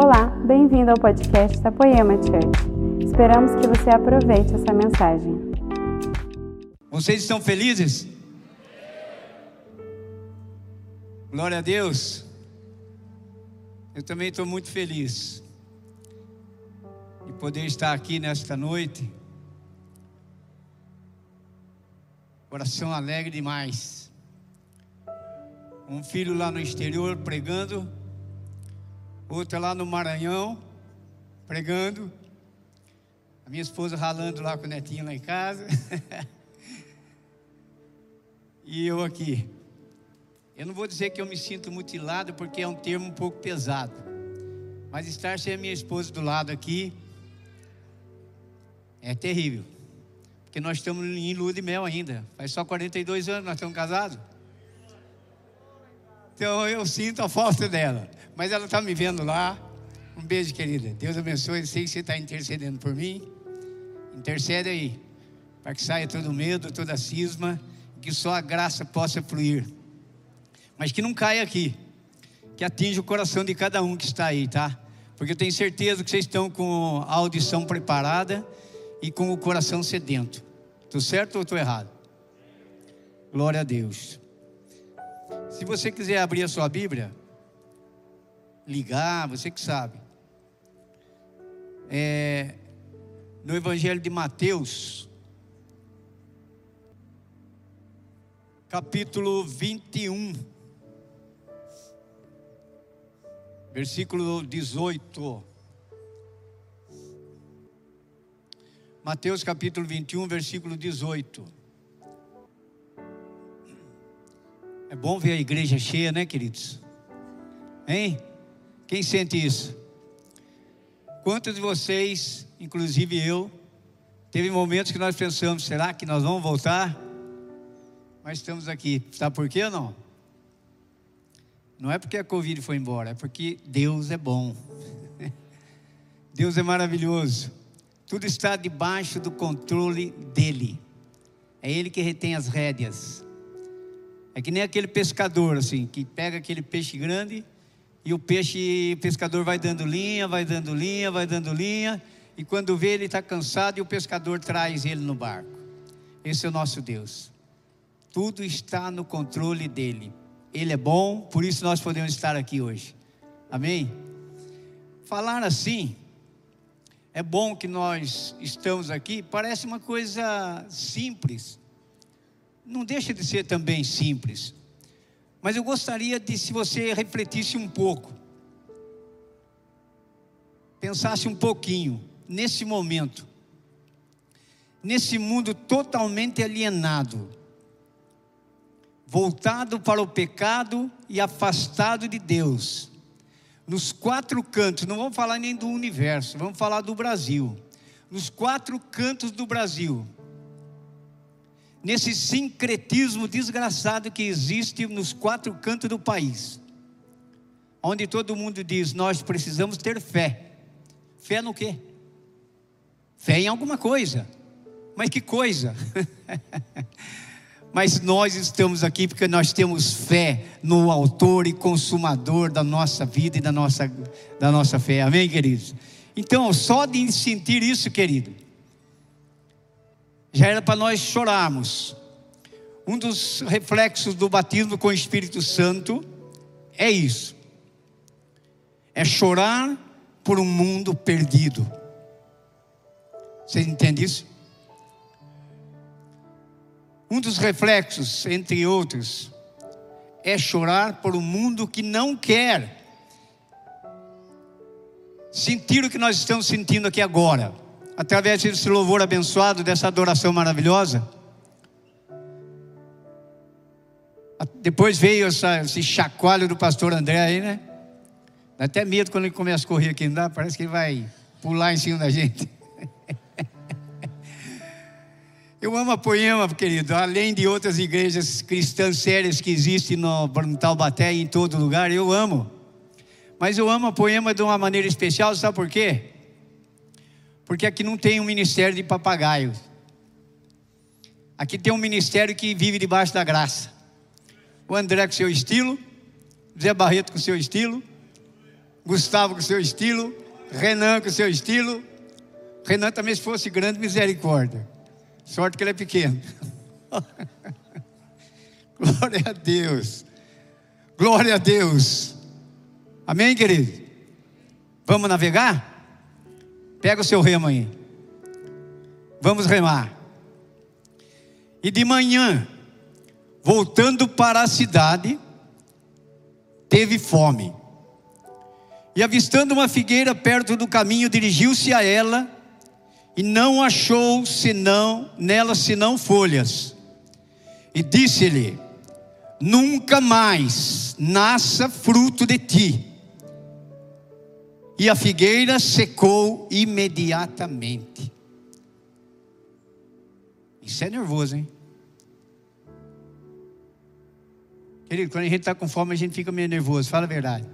Olá, bem-vindo ao podcast da Poema Church. Esperamos que você aproveite essa mensagem. Vocês estão felizes? Glória a Deus. Eu também estou muito feliz de poder estar aqui nesta noite. Coração alegre demais. Um filho lá no exterior pregando outra lá no Maranhão, pregando, a minha esposa ralando lá com o netinho lá em casa, e eu aqui. Eu não vou dizer que eu me sinto mutilado, porque é um termo um pouco pesado, mas estar sem a minha esposa do lado aqui é terrível, porque nós estamos em lua de mel ainda, faz só 42 anos nós estamos casados. Então eu sinto a falta dela. Mas ela está me vendo lá. Um beijo, querida. Deus abençoe. Sei que você está intercedendo por mim. Intercede aí. Para que saia todo medo, toda cisma. Que só a graça possa fluir. Mas que não caia aqui. Que atinja o coração de cada um que está aí, tá? Porque eu tenho certeza que vocês estão com a audição preparada e com o coração sedento. Estou certo ou estou errado? Glória a Deus. Se você quiser abrir a sua Bíblia, ligar, você que sabe. É, no Evangelho de Mateus, capítulo 21, versículo 18. Mateus capítulo 21, versículo 18. É bom ver a igreja cheia, né, queridos? Hein? Quem sente isso? Quantos de vocês, inclusive eu, teve momentos que nós pensamos, será que nós vamos voltar? Mas estamos aqui. Sabe por quê ou não? Não é porque a Covid foi embora, é porque Deus é bom. Deus é maravilhoso. Tudo está debaixo do controle dele. É ele que retém as rédeas. É que nem aquele pescador assim, que pega aquele peixe grande e o peixe, o pescador vai dando linha, vai dando linha, vai dando linha. E quando vê, ele está cansado e o pescador traz ele no barco. Esse é o nosso Deus. Tudo está no controle dele. Ele é bom, por isso nós podemos estar aqui hoje. Amém? Falar assim, é bom que nós estamos aqui, parece uma coisa simples. Não deixa de ser também simples. Mas eu gostaria de, se você refletisse um pouco, pensasse um pouquinho nesse momento, nesse mundo totalmente alienado, voltado para o pecado e afastado de Deus, nos quatro cantos, não vamos falar nem do universo, vamos falar do Brasil, nos quatro cantos do Brasil, nesse sincretismo desgraçado que existe nos quatro cantos do país, onde todo mundo diz: nós precisamos ter fé. Fé no quê? Fé em alguma coisa. Mas que coisa? Mas nós estamos aqui porque nós temos fé no autor e consumador da nossa vida e da nossa, da nossa fé. Amém, queridos? Então, só de sentir isso, querido, já era para nós chorarmos. Um dos reflexos do batismo com o Espírito Santo é isso: é chorar por um mundo perdido. Você entende isso? Um dos reflexos, entre outros, é chorar por um mundo que não quer sentir o que nós estamos sentindo aqui agora através desse louvor abençoado, dessa adoração maravilhosa. Depois veio essa, esse chacoalho do pastor André aí, né? Dá até medo quando ele começa a correr aqui, não dá? Parece que ele vai pular em cima da gente. Eu amo a Poema, querido, além de outras igrejas cristãs sérias que existem no, no Taubaté e em todo lugar, eu amo. Mas eu amo a Poema de uma maneira especial, sabe por quê? Porque aqui não tem um ministério de papagaio. Aqui tem um ministério que vive debaixo da graça. O André com seu estilo, Zé Barreto com seu estilo, Gustavo com seu estilo, Renan com seu estilo. Renan também, se fosse grande, misericórdia. Sorte que ele é pequeno. Glória a Deus. Glória a Deus. Amém, querido? Vamos navegar? Pega o seu remo aí. Vamos remar. E de manhã, voltando para a cidade, teve fome. E avistando uma figueira perto do caminho, dirigiu-se a ela e não achou senão nela senão folhas. E disse-lhe: Nunca mais nasça fruto de ti. E a figueira secou imediatamente. Isso é nervoso, hein? Querido, quando a gente está com fome, a gente fica meio nervoso, fala a verdade.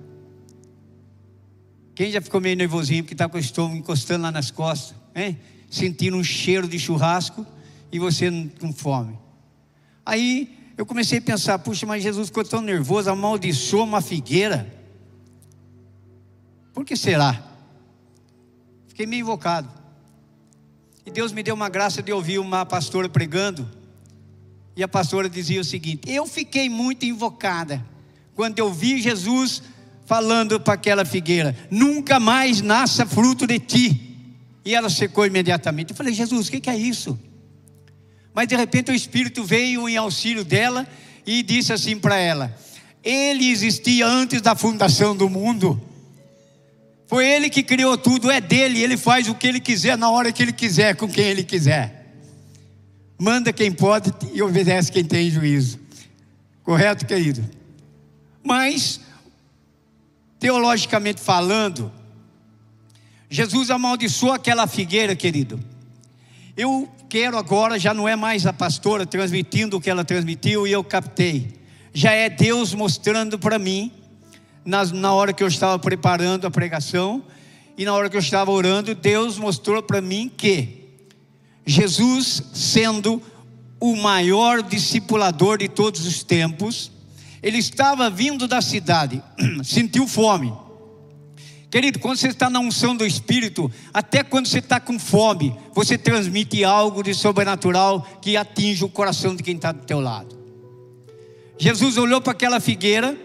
Quem já ficou meio nervosinho porque está com o estômago encostando lá nas costas, hein? sentindo um cheiro de churrasco e você com fome. Aí eu comecei a pensar, puxa, mas Jesus ficou tão nervoso, amaldiçoou uma figueira. Por que será? Fiquei meio invocado. E Deus me deu uma graça de ouvir uma pastora pregando. E a pastora dizia o seguinte: Eu fiquei muito invocada quando eu vi Jesus falando para aquela figueira: Nunca mais nasça fruto de ti. E ela secou imediatamente. Eu falei: Jesus, o que, é isso? Mas de repente o Espírito veio em auxílio dela e disse assim para ela: Ele existia antes da fundação do mundo. Foi Ele que criou tudo, é dele, Ele faz o que Ele quiser, na hora que Ele quiser, com quem Ele quiser. Manda quem pode e obedece quem tem juízo. Correto, querido? Mas, teologicamente falando, Jesus amaldiçoou aquela figueira, querido. Eu quero agora, já não é mais a pastora transmitindo o que ela transmitiu e eu captei. Já é Deus mostrando para mim, na, na hora que eu estava preparando a pregação e na hora que eu estava orando, Deus mostrou para mim que Jesus, sendo o maior discipulador de todos os tempos, ele estava vindo da cidade, sentiu fome Querido, quando você está na unção do Espírito, até quando você está com fome, você transmite algo de sobrenatural que atinge o coração de quem está do teu lado. Jesus olhou para aquela figueira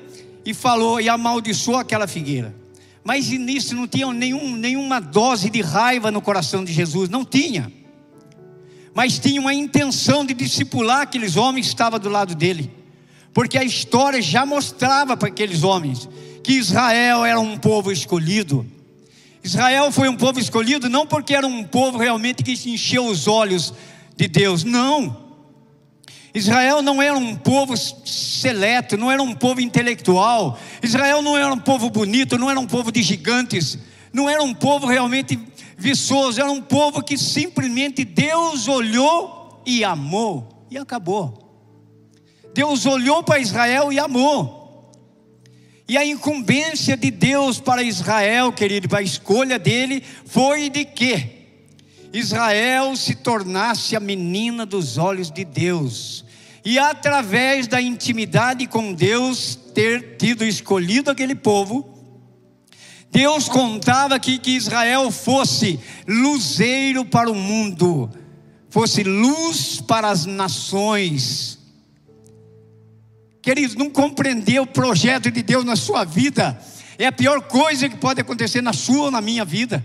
e falou e amaldiçoou aquela figueira. Mas nisso não tinha nenhum, nenhuma dose de raiva no coração de Jesus, não tinha. Mas tinha uma intenção de discipular aqueles homens que estavam do lado dele. Porque a história já mostrava para aqueles homens que Israel era um povo escolhido. Israel foi um povo escolhido não porque era um povo realmente que encheu os olhos de Deus, não. Israel não era um povo seleto, não era um povo intelectual. Israel não era um povo bonito, não era um povo de gigantes, não era um povo realmente viçoso, era um povo que simplesmente Deus olhou e amou, e acabou. Deus olhou para Israel e amou. E a incumbência de Deus para Israel, querido, para a escolha dele, foi de que Israel se tornasse a menina dos olhos de Deus. E através da intimidade com Deus, ter tido escolhido aquele povo, Deus contava aqui que Israel fosse luzeiro para o mundo, fosse luz para as nações Queridos, não compreender o projeto de Deus na sua vida é a pior coisa que pode acontecer na sua ou na minha vida.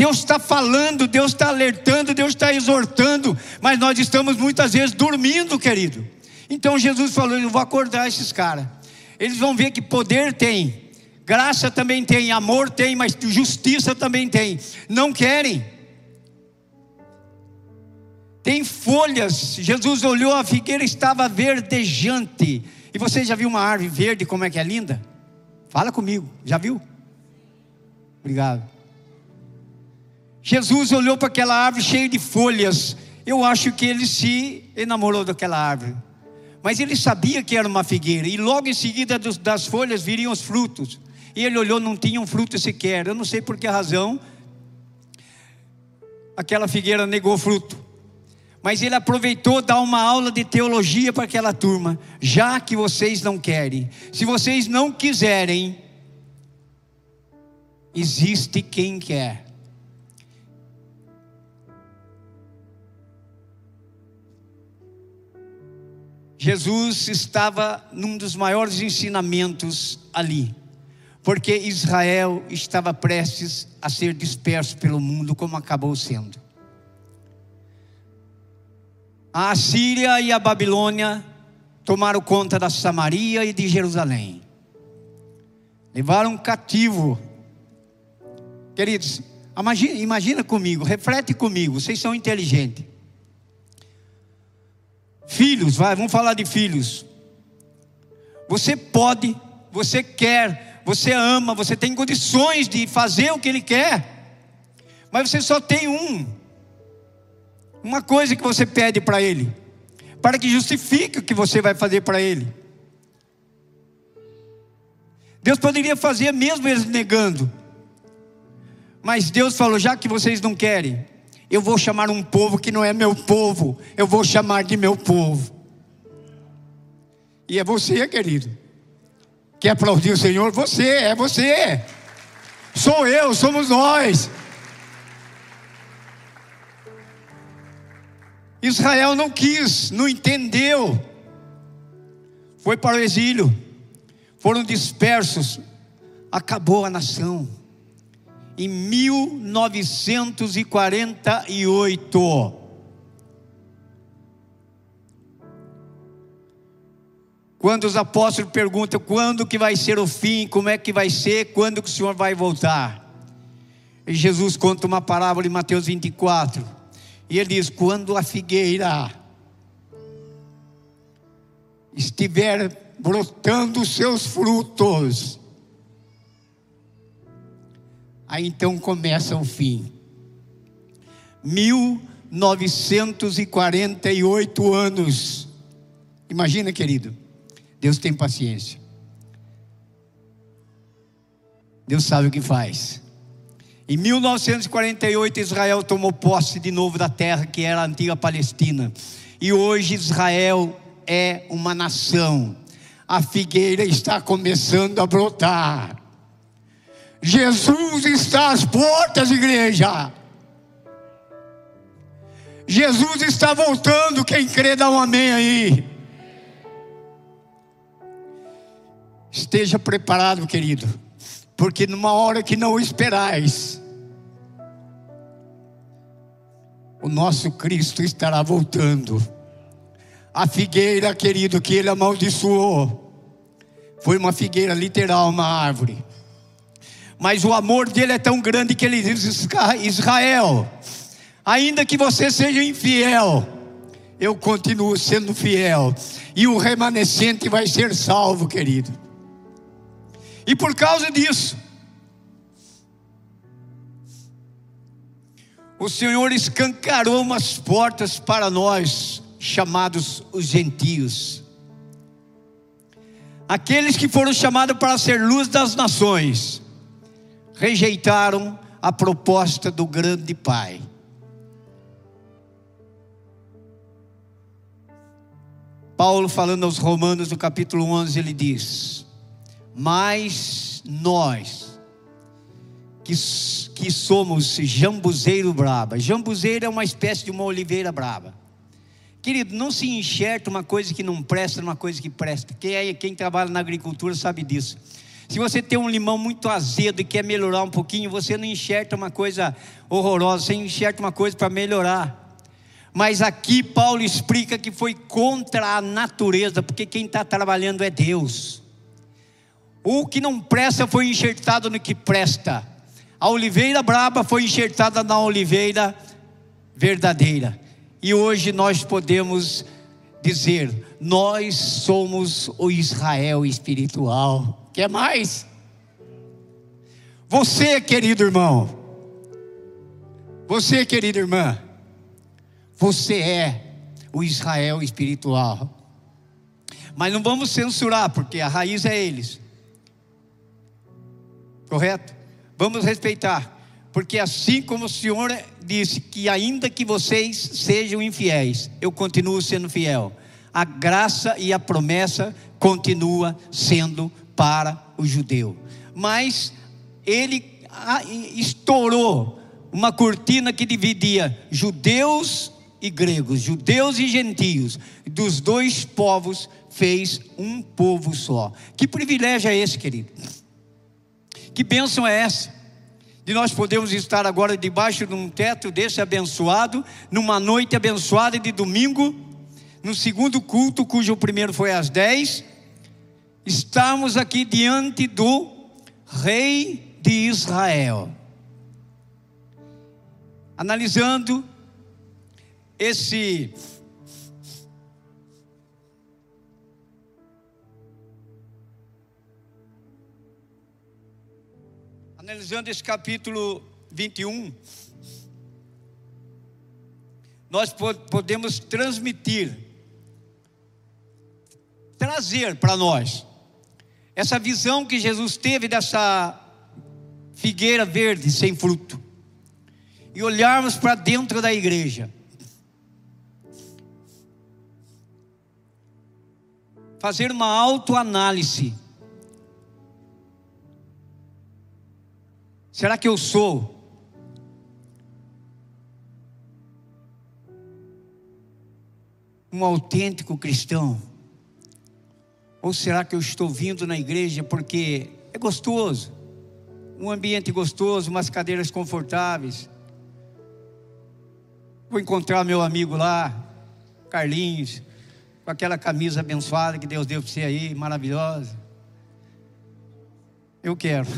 Deus está falando, Deus está alertando, Deus está exortando, mas nós estamos muitas vezes dormindo, querido. Então Jesus falou: Eu vou acordar esses caras. Eles vão ver que poder tem, graça também tem, amor tem, mas justiça também tem. Não querem. Tem folhas. Jesus olhou, a figueira estava verdejante. E você já viu uma árvore verde como é que é linda? Fala comigo, já viu? Obrigado. Jesus olhou para aquela árvore cheia de folhas. Eu acho que ele se enamorou daquela árvore. Mas ele sabia que era uma figueira. E logo em seguida das folhas viriam os frutos. E ele olhou, não tinha um fruto sequer. Eu não sei por que razão. Aquela figueira negou fruto. Mas ele aproveitou dar uma aula de teologia para aquela turma, já que vocês não querem. Se vocês não quiserem, existe quem quer. Jesus estava num dos maiores ensinamentos ali, porque Israel estava prestes a ser disperso pelo mundo, como acabou sendo. A Síria e a Babilônia tomaram conta da Samaria e de Jerusalém. Levaram cativo. Queridos, imagina, imagina comigo, reflete comigo, vocês são inteligentes. Filhos, vai, vamos falar de filhos. Você pode, você quer, você ama, você tem condições de fazer o que ele quer, mas você só tem um, uma coisa que você pede para ele, para que justifique o que você vai fazer para ele. Deus poderia fazer mesmo eles negando, mas Deus falou: já que vocês não querem, eu vou chamar um povo que não é meu povo, eu vou chamar de meu povo. E é você, querido. Quer aplaudir o Senhor? Você, é você. Sou eu, somos nós. Israel não quis, não entendeu. Foi para o exílio. Foram dispersos. Acabou a nação em 1948. Quando os apóstolos perguntam quando que vai ser o fim, como é que vai ser, quando que o Senhor vai voltar. E Jesus conta uma parábola em Mateus 24. E ele diz: quando a figueira estiver brotando seus frutos, Aí então começa o fim. 1948 anos. Imagina, querido. Deus tem paciência. Deus sabe o que faz. Em 1948, Israel tomou posse de novo da terra que era a antiga Palestina. E hoje Israel é uma nação. A figueira está começando a brotar. Jesus está às portas, igreja. Jesus está voltando. Quem crê, dá um amém aí. Esteja preparado, querido, porque numa hora que não esperais, o nosso Cristo estará voltando. A figueira, querido, que ele amaldiçoou, foi uma figueira literal, uma árvore mas o amor dele é tão grande que ele diz: Israel, ainda que você seja infiel, eu continuo sendo fiel, e o remanescente vai ser salvo, querido. E por causa disso, o Senhor escancarou umas portas para nós, chamados os gentios. Aqueles que foram chamados para ser luz das nações rejeitaram a proposta do grande Pai. Paulo, falando aos Romanos, no capítulo 11, ele diz: Mas nós, que, que somos jambuzeiro braba, jambuzeiro é uma espécie de uma oliveira braba. Querido, não se enxerta uma coisa que não presta numa coisa que presta. Quem, é, quem trabalha na agricultura sabe disso. Se você tem um limão muito azedo e quer melhorar um pouquinho, você não enxerta uma coisa horrorosa, você enxerta uma coisa para melhorar. Mas aqui Paulo explica que foi contra a natureza, porque quem está trabalhando é Deus. O que não presta foi enxertado no que presta. A oliveira braba foi enxertada na oliveira verdadeira. E hoje nós podemos dizer: nós somos o Israel espiritual. Quer mais? Você, querido irmão, você, querida irmã, você é o Israel espiritual. Mas não vamos censurar, porque a raiz é eles. Correto? Vamos respeitar. Porque assim como o Senhor disse que ainda que vocês sejam infiéis, eu continuo sendo fiel. A graça e a promessa continua sendo para o judeu. Mas ele estourou uma cortina que dividia judeus e gregos, judeus e gentios, dos dois povos fez um povo só. Que privilégio é esse, querido? Que bênção é essa? De nós podermos estar agora debaixo de um teto desse abençoado, numa noite abençoada de domingo, no segundo culto, cujo primeiro foi às 10, estamos aqui diante do Rei de Israel. Analisando esse analisando esse capítulo 21, nós podemos transmitir, trazer para nós essa visão que Jesus teve dessa figueira verde sem fruto e olharmos para dentro da igreja. Fazer uma autoanálise. Será que eu sou um autêntico cristão? Ou será que eu estou vindo na igreja porque é gostoso? Um ambiente gostoso, umas cadeiras confortáveis, Vou encontrar meu amigo lá, Carlinhos, com aquela camisa abençoada que Deus deu para você aí, maravilhosa. Eu quero.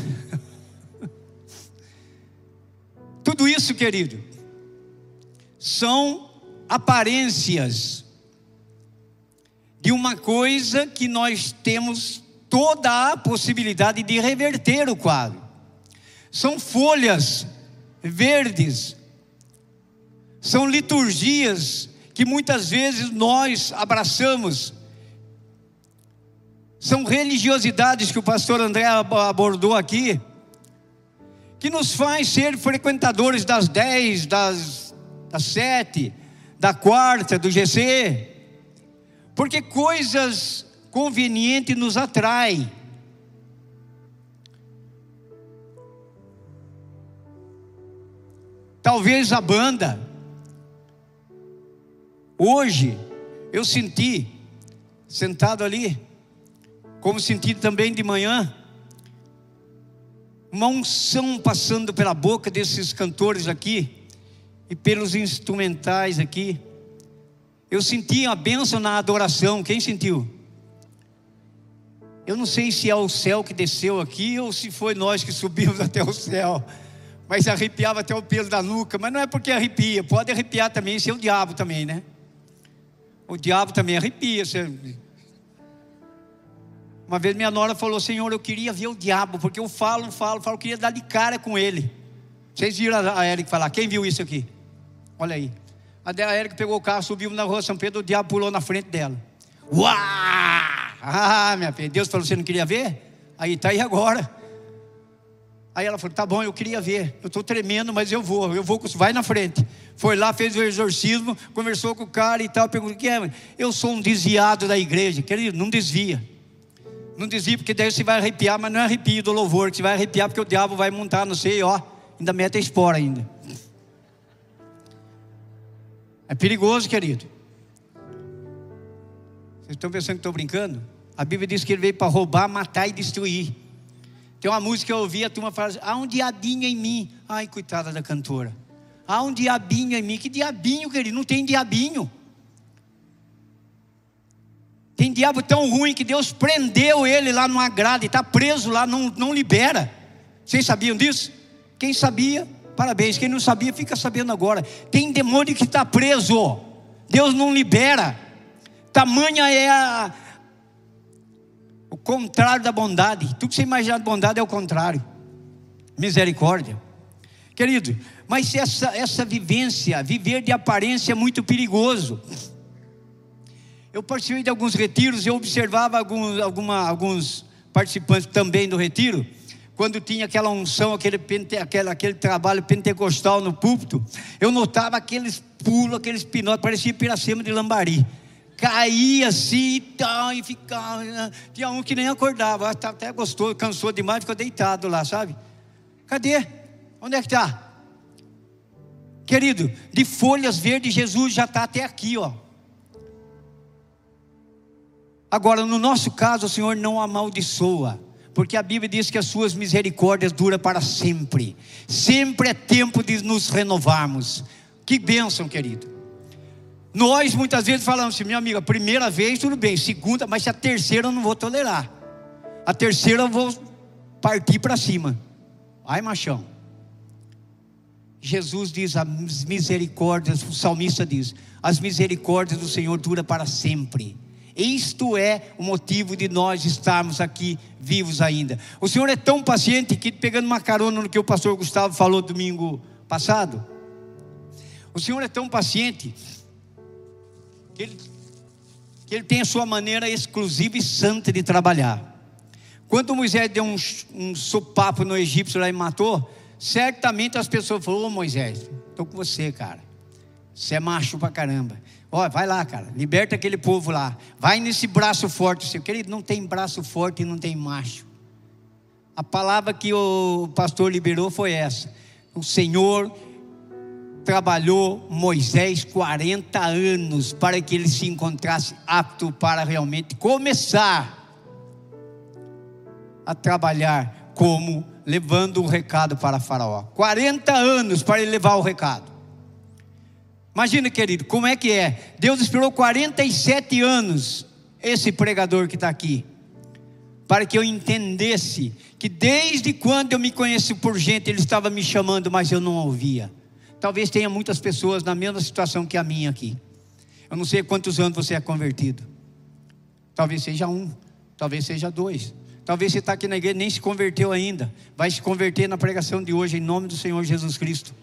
Tudo isso, querido, são aparências de uma coisa que nós temos toda a possibilidade de reverter o quadro. São folhas verdes são liturgias que muitas vezes nós abraçamos. São religiosidades que o pastor André abordou aqui, que nos faz ser frequentadores das dez, das, das sete, da quarta, do GC, porque coisas convenientes nos atraem. Talvez a banda, Hoje, eu senti, sentado ali, como senti também de manhã, uma unção passando pela boca desses cantores aqui e pelos instrumentais aqui. Eu senti a bênção na adoração. Quem sentiu? Eu não sei se é o céu que desceu aqui ou se foi nós que subimos até o céu. Mas arrepiava até o pelo da nuca. Mas não é porque arrepia, pode arrepiar também, isso é o diabo também, né? O diabo também arrepia. Uma vez minha nora falou: Senhor, eu queria ver o diabo, porque eu falo, falo, falo, eu queria dar de cara com ele. Vocês viram a Eric falar? Quem viu isso aqui? Olha aí. A Eric pegou o carro, subiu na rua São Pedro, o diabo pulou na frente dela. Uau! Ah, minha filha, Deus falou: Você não queria ver? Aí está aí agora. Aí ela falou: Tá bom, eu queria ver. Eu estou tremendo, mas eu vou. Eu vou. Vai na frente. Foi lá, fez o exorcismo, conversou com o cara e tal. Perguntou: que é? Eu sou um desviado da igreja. Querido, não desvia. Não desvia, porque daí você vai arrepiar, mas não é arrepio do louvor. Que você vai arrepiar porque o diabo vai montar, não sei, ó. Ainda mete a espora ainda. É perigoso, querido. Vocês estão pensando que estou brincando? A Bíblia diz que ele veio para roubar, matar e destruir. Tem uma música que eu ouvi, a turma fala assim, há um diabinho em mim. Ai, coitada da cantora. Há um diabinho em mim. Que diabinho, querido? Não tem diabinho. Tem diabo tão ruim que Deus prendeu ele lá numa grade, está preso lá, não, não libera. Vocês sabiam disso? Quem sabia, parabéns. Quem não sabia, fica sabendo agora. Tem demônio que está preso. Deus não libera. Tamanha é a, o contrário da bondade. Tudo que você imagina de bondade é o contrário. Misericórdia. Querido, mas essa, essa vivência, viver de aparência é muito perigoso. Eu participei de alguns retiros, eu observava alguns, alguma, alguns participantes também do retiro, quando tinha aquela unção, aquele, aquele, aquele trabalho pentecostal no púlpito, eu notava aqueles pulos, aqueles pinotes, parecia Piracema de Lambari caía assim e tal, e ficava. Né? Tinha um que nem acordava, tá até gostou, cansou demais, ficou deitado lá, sabe? Cadê? Onde é que está? Querido, de folhas verdes, Jesus já está até aqui, ó. Agora, no nosso caso, o Senhor não amaldiçoa, porque a Bíblia diz que as suas misericórdias duram para sempre. Sempre é tempo de nos renovarmos. Que bênção, querido. Nós muitas vezes falamos assim, minha amiga, primeira vez tudo bem, segunda, mas a terceira eu não vou tolerar. A terceira eu vou partir para cima. Ai, machão. Jesus diz as misericórdias, o salmista diz: as misericórdias do Senhor duram para sempre. Isto é o motivo de nós estarmos aqui vivos ainda. O Senhor é tão paciente que, pegando uma carona no que o pastor Gustavo falou domingo passado, o Senhor é tão paciente que ele, que ele tem a sua maneira exclusiva e santa de trabalhar. Quando Moisés deu um, um sopapo no egípcio lá e matou, certamente as pessoas falaram: Ô Moisés, estou com você, cara. Você é macho pra caramba. Ó, vai lá, cara, liberta aquele povo lá. Vai nesse braço forte seu. Querido, não tem braço forte e não tem macho. A palavra que o pastor liberou foi essa. O Senhor trabalhou Moisés 40 anos para que ele se encontrasse apto para realmente começar a trabalhar como levando o recado para Faraó. 40 anos para ele levar o recado. Imagina, querido, como é que é? Deus esperou 47 anos esse pregador que está aqui, para que eu entendesse que desde quando eu me conheço por gente, ele estava me chamando, mas eu não ouvia. Talvez tenha muitas pessoas na mesma situação que a minha aqui. Eu não sei quantos anos você é convertido. Talvez seja um, talvez seja dois. Talvez você está aqui na igreja nem se converteu ainda. Vai se converter na pregação de hoje, em nome do Senhor Jesus Cristo.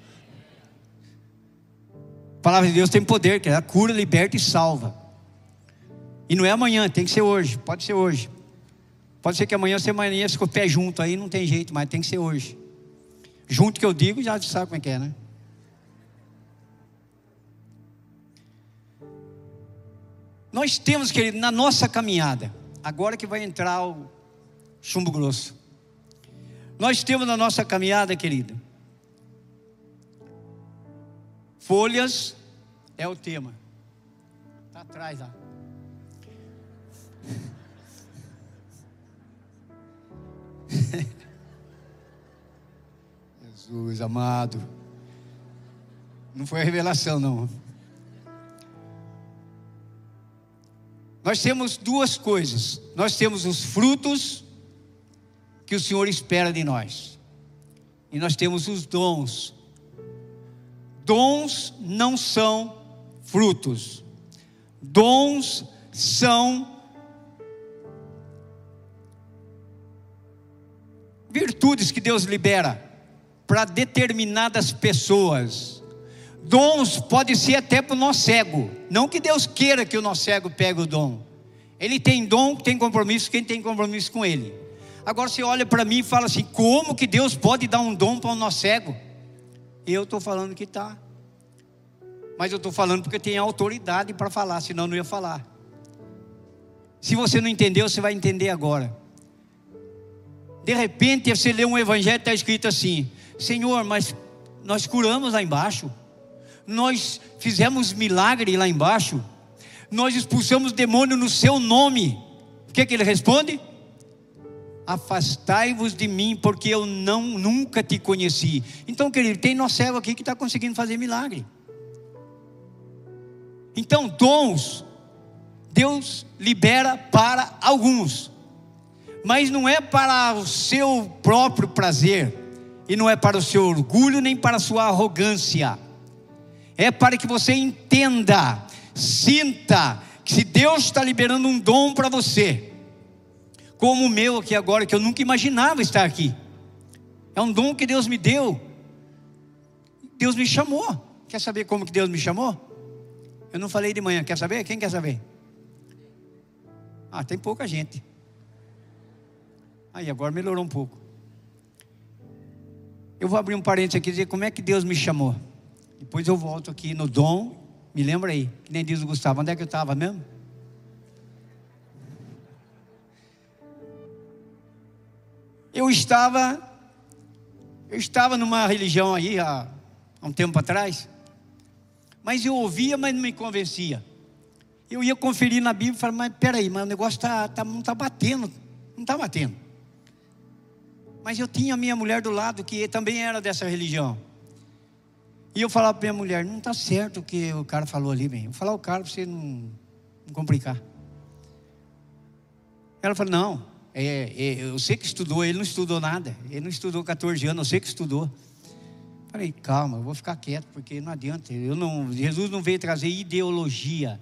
A palavra de Deus tem poder, que ela cura, liberta e salva. E não é amanhã, tem que ser hoje. Pode ser hoje. Pode ser que amanhã você amanheça com o pé junto, aí não tem jeito, mas tem que ser hoje. Junto que eu digo, já sabe como é que é, né? Nós temos, querido, na nossa caminhada, agora que vai entrar o chumbo grosso. Nós temos na nossa caminhada, querido, Folhas é o tema. Está atrás lá. Jesus amado. Não foi a revelação, não. Nós temos duas coisas. Nós temos os frutos que o Senhor espera de nós. E nós temos os dons Dons não são frutos. Dons são virtudes que Deus libera para determinadas pessoas. Dons pode ser até para o nosso cego. Não que Deus queira que o nosso cego pegue o dom. Ele tem dom, tem compromisso, quem tem compromisso com ele. Agora você olha para mim e fala assim: como que Deus pode dar um dom para o nosso cego? Eu estou falando que está. Mas eu estou falando porque tem autoridade para falar, senão não ia falar. Se você não entendeu, você vai entender agora. De repente você lê um evangelho está escrito assim: Senhor, mas nós curamos lá embaixo, nós fizemos milagre lá embaixo, nós expulsamos demônio no seu nome. O que, que ele responde? Afastai-vos de mim, porque eu não nunca te conheci. Então, querido, tem nosso cego aqui que está conseguindo fazer milagre. Então, dons, Deus libera para alguns, mas não é para o seu próprio prazer, e não é para o seu orgulho, nem para a sua arrogância, é para que você entenda, sinta, que se Deus está liberando um dom para você, como o meu aqui agora, que eu nunca imaginava estar aqui. É um dom que Deus me deu. Deus me chamou. Quer saber como que Deus me chamou? Eu não falei de manhã. Quer saber? Quem quer saber? Ah, tem pouca gente. Aí, agora melhorou um pouco. Eu vou abrir um parênteses aqui e dizer como é que Deus me chamou. Depois eu volto aqui no dom. Me lembra aí, que nem diz o Gustavo, onde é que eu estava mesmo? Eu estava Eu estava numa religião aí há, há um tempo atrás, mas eu ouvia, mas não me convencia. Eu ia conferir na Bíblia e falava, mas peraí, mas o negócio tá, tá, não está batendo, não está batendo. Mas eu tinha a minha mulher do lado, que também era dessa religião. E eu falava para minha mulher, não está certo o que o cara falou ali, bem. Vou falar o cara para você não, não complicar. Ela falou, não, é, é, eu sei que estudou, ele não estudou nada. Ele não estudou 14 anos, eu sei que estudou. Falei, calma, eu vou ficar quieto, porque não adianta. Eu não, Jesus não veio trazer ideologia.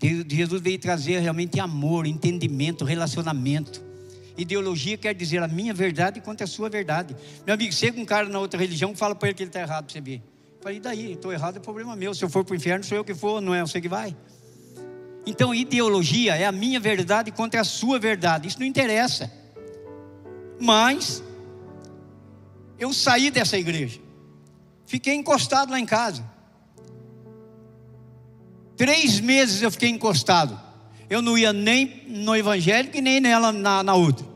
Jesus veio trazer realmente amor, entendimento, relacionamento. Ideologia quer dizer a minha verdade quanto a sua verdade. Meu amigo, chega um cara na outra religião, fala para ele que ele está errado você ver. Falei, e daí? Estou errado, é problema meu. Se eu for para o inferno, sou eu que for, não é você que vai. Então, ideologia é a minha verdade contra a sua verdade. Isso não interessa. Mas, eu saí dessa igreja. Fiquei encostado lá em casa. Três meses eu fiquei encostado. Eu não ia nem no evangélico e nem nela na, na outra.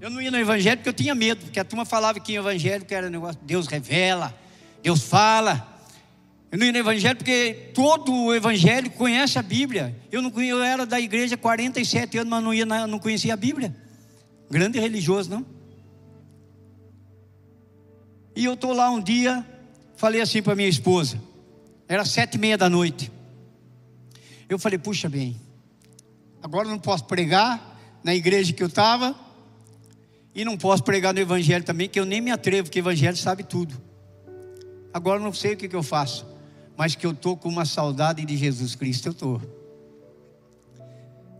Eu não ia no evangelho porque eu tinha medo, porque a turma falava que o evangélico era negócio, Deus revela, Deus fala. Não ia no evangelho porque todo o evangélico conhece a Bíblia. Eu não eu era da igreja 47 anos, mas não ia não conhecia a Bíblia. Grande religioso, não? E eu estou lá um dia, falei assim para minha esposa, era sete e meia da noite. Eu falei, puxa bem, agora não posso pregar na igreja que eu estava, e não posso pregar no evangelho também, que eu nem me atrevo, porque o evangelho sabe tudo. Agora não sei o que, que eu faço mas que eu estou com uma saudade de Jesus Cristo, eu estou.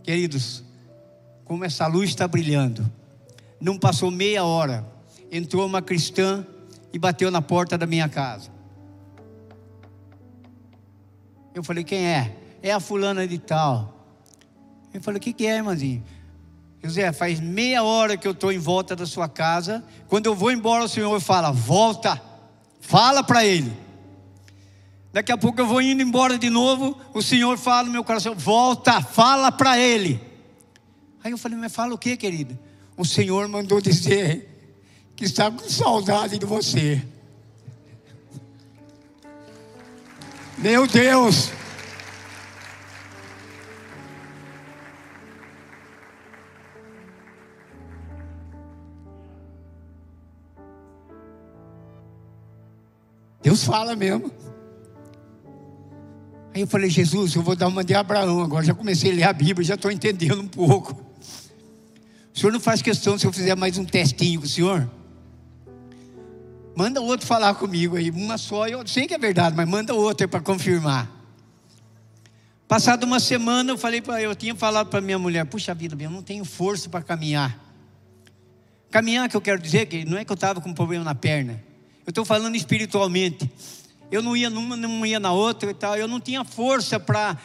Queridos, como essa luz está brilhando, não passou meia hora, entrou uma cristã e bateu na porta da minha casa. Eu falei, quem é? É a fulana de tal. Eu falei, o que, que é, irmãzinho? José, faz meia hora que eu estou em volta da sua casa. Quando eu vou embora, o Senhor fala: volta, fala para ele. Daqui a pouco eu vou indo embora de novo. O Senhor fala no meu coração: volta, fala para ele. Aí eu falei: mas fala o que, querido? O Senhor mandou dizer que está com saudade de você. Meu Deus! Deus fala mesmo. Aí eu falei, Jesus, eu vou dar uma de Abraão agora. Já comecei a ler a Bíblia, já estou entendendo um pouco. O senhor não faz questão se eu fizer mais um testinho com o senhor? Manda outro falar comigo aí, uma só, eu sei que é verdade, mas manda outro para confirmar. Passado uma semana, eu falei para eu tinha falado para minha mulher, puxa vida, eu não tenho força para caminhar. Caminhar que eu quero dizer que não é que eu estava com um problema na perna. Eu estou falando espiritualmente eu não ia numa, não ia na outra e tal, eu não tinha força para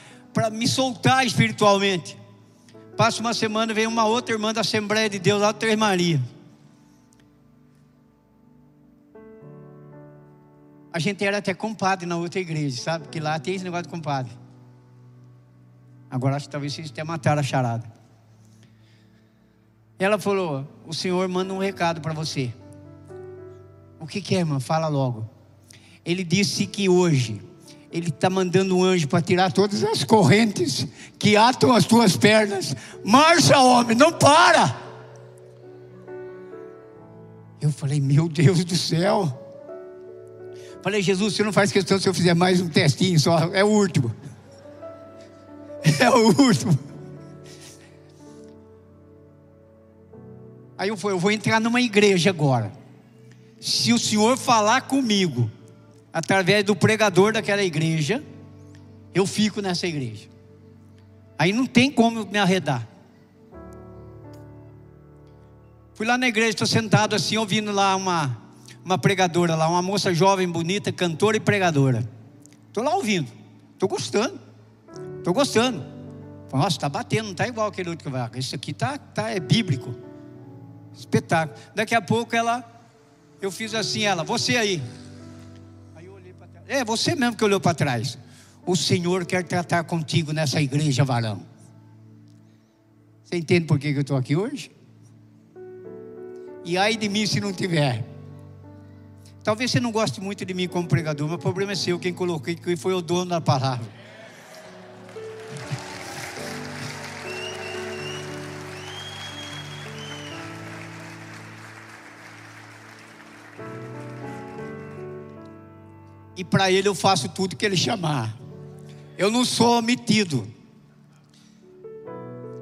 me soltar espiritualmente. Passa uma semana, vem uma outra irmã da Assembleia de Deus, lá do Três Maria. A gente era até compadre na outra igreja, sabe? Porque lá tem esse negócio de compadre. Agora acho que talvez vocês até mataram a charada. Ela falou: O Senhor manda um recado para você. O que, que é, irmã? Fala logo ele disse que hoje ele está mandando um anjo para tirar todas as correntes que atam as tuas pernas. Marcha, homem, não para. Eu falei, meu Deus do céu. Falei, Jesus, você não faz questão se eu fizer mais um testinho só, é o último. É o último. Aí eu falei, eu vou entrar numa igreja agora. Se o Senhor falar comigo, através do pregador daquela igreja, eu fico nessa igreja. Aí não tem como me arredar. Fui lá na igreja, estou sentado assim, ouvindo lá uma, uma pregadora lá, uma moça jovem, bonita, cantora e pregadora. Estou lá ouvindo, estou gostando, estou gostando. Nossa, está batendo, não está igual aquele outro que vai. Isso aqui tá, tá, é bíblico. Espetáculo. Daqui a pouco ela, eu fiz assim, ela, você aí. É você mesmo que olhou para trás. O Senhor quer tratar contigo nessa igreja, varão. Você entende por que eu estou aqui hoje? E ai de mim se não tiver. Talvez você não goste muito de mim como pregador, mas o problema é seu, quem coloquei, quem foi o dono da palavra. E para ele eu faço tudo que ele chamar. Eu não sou omitido.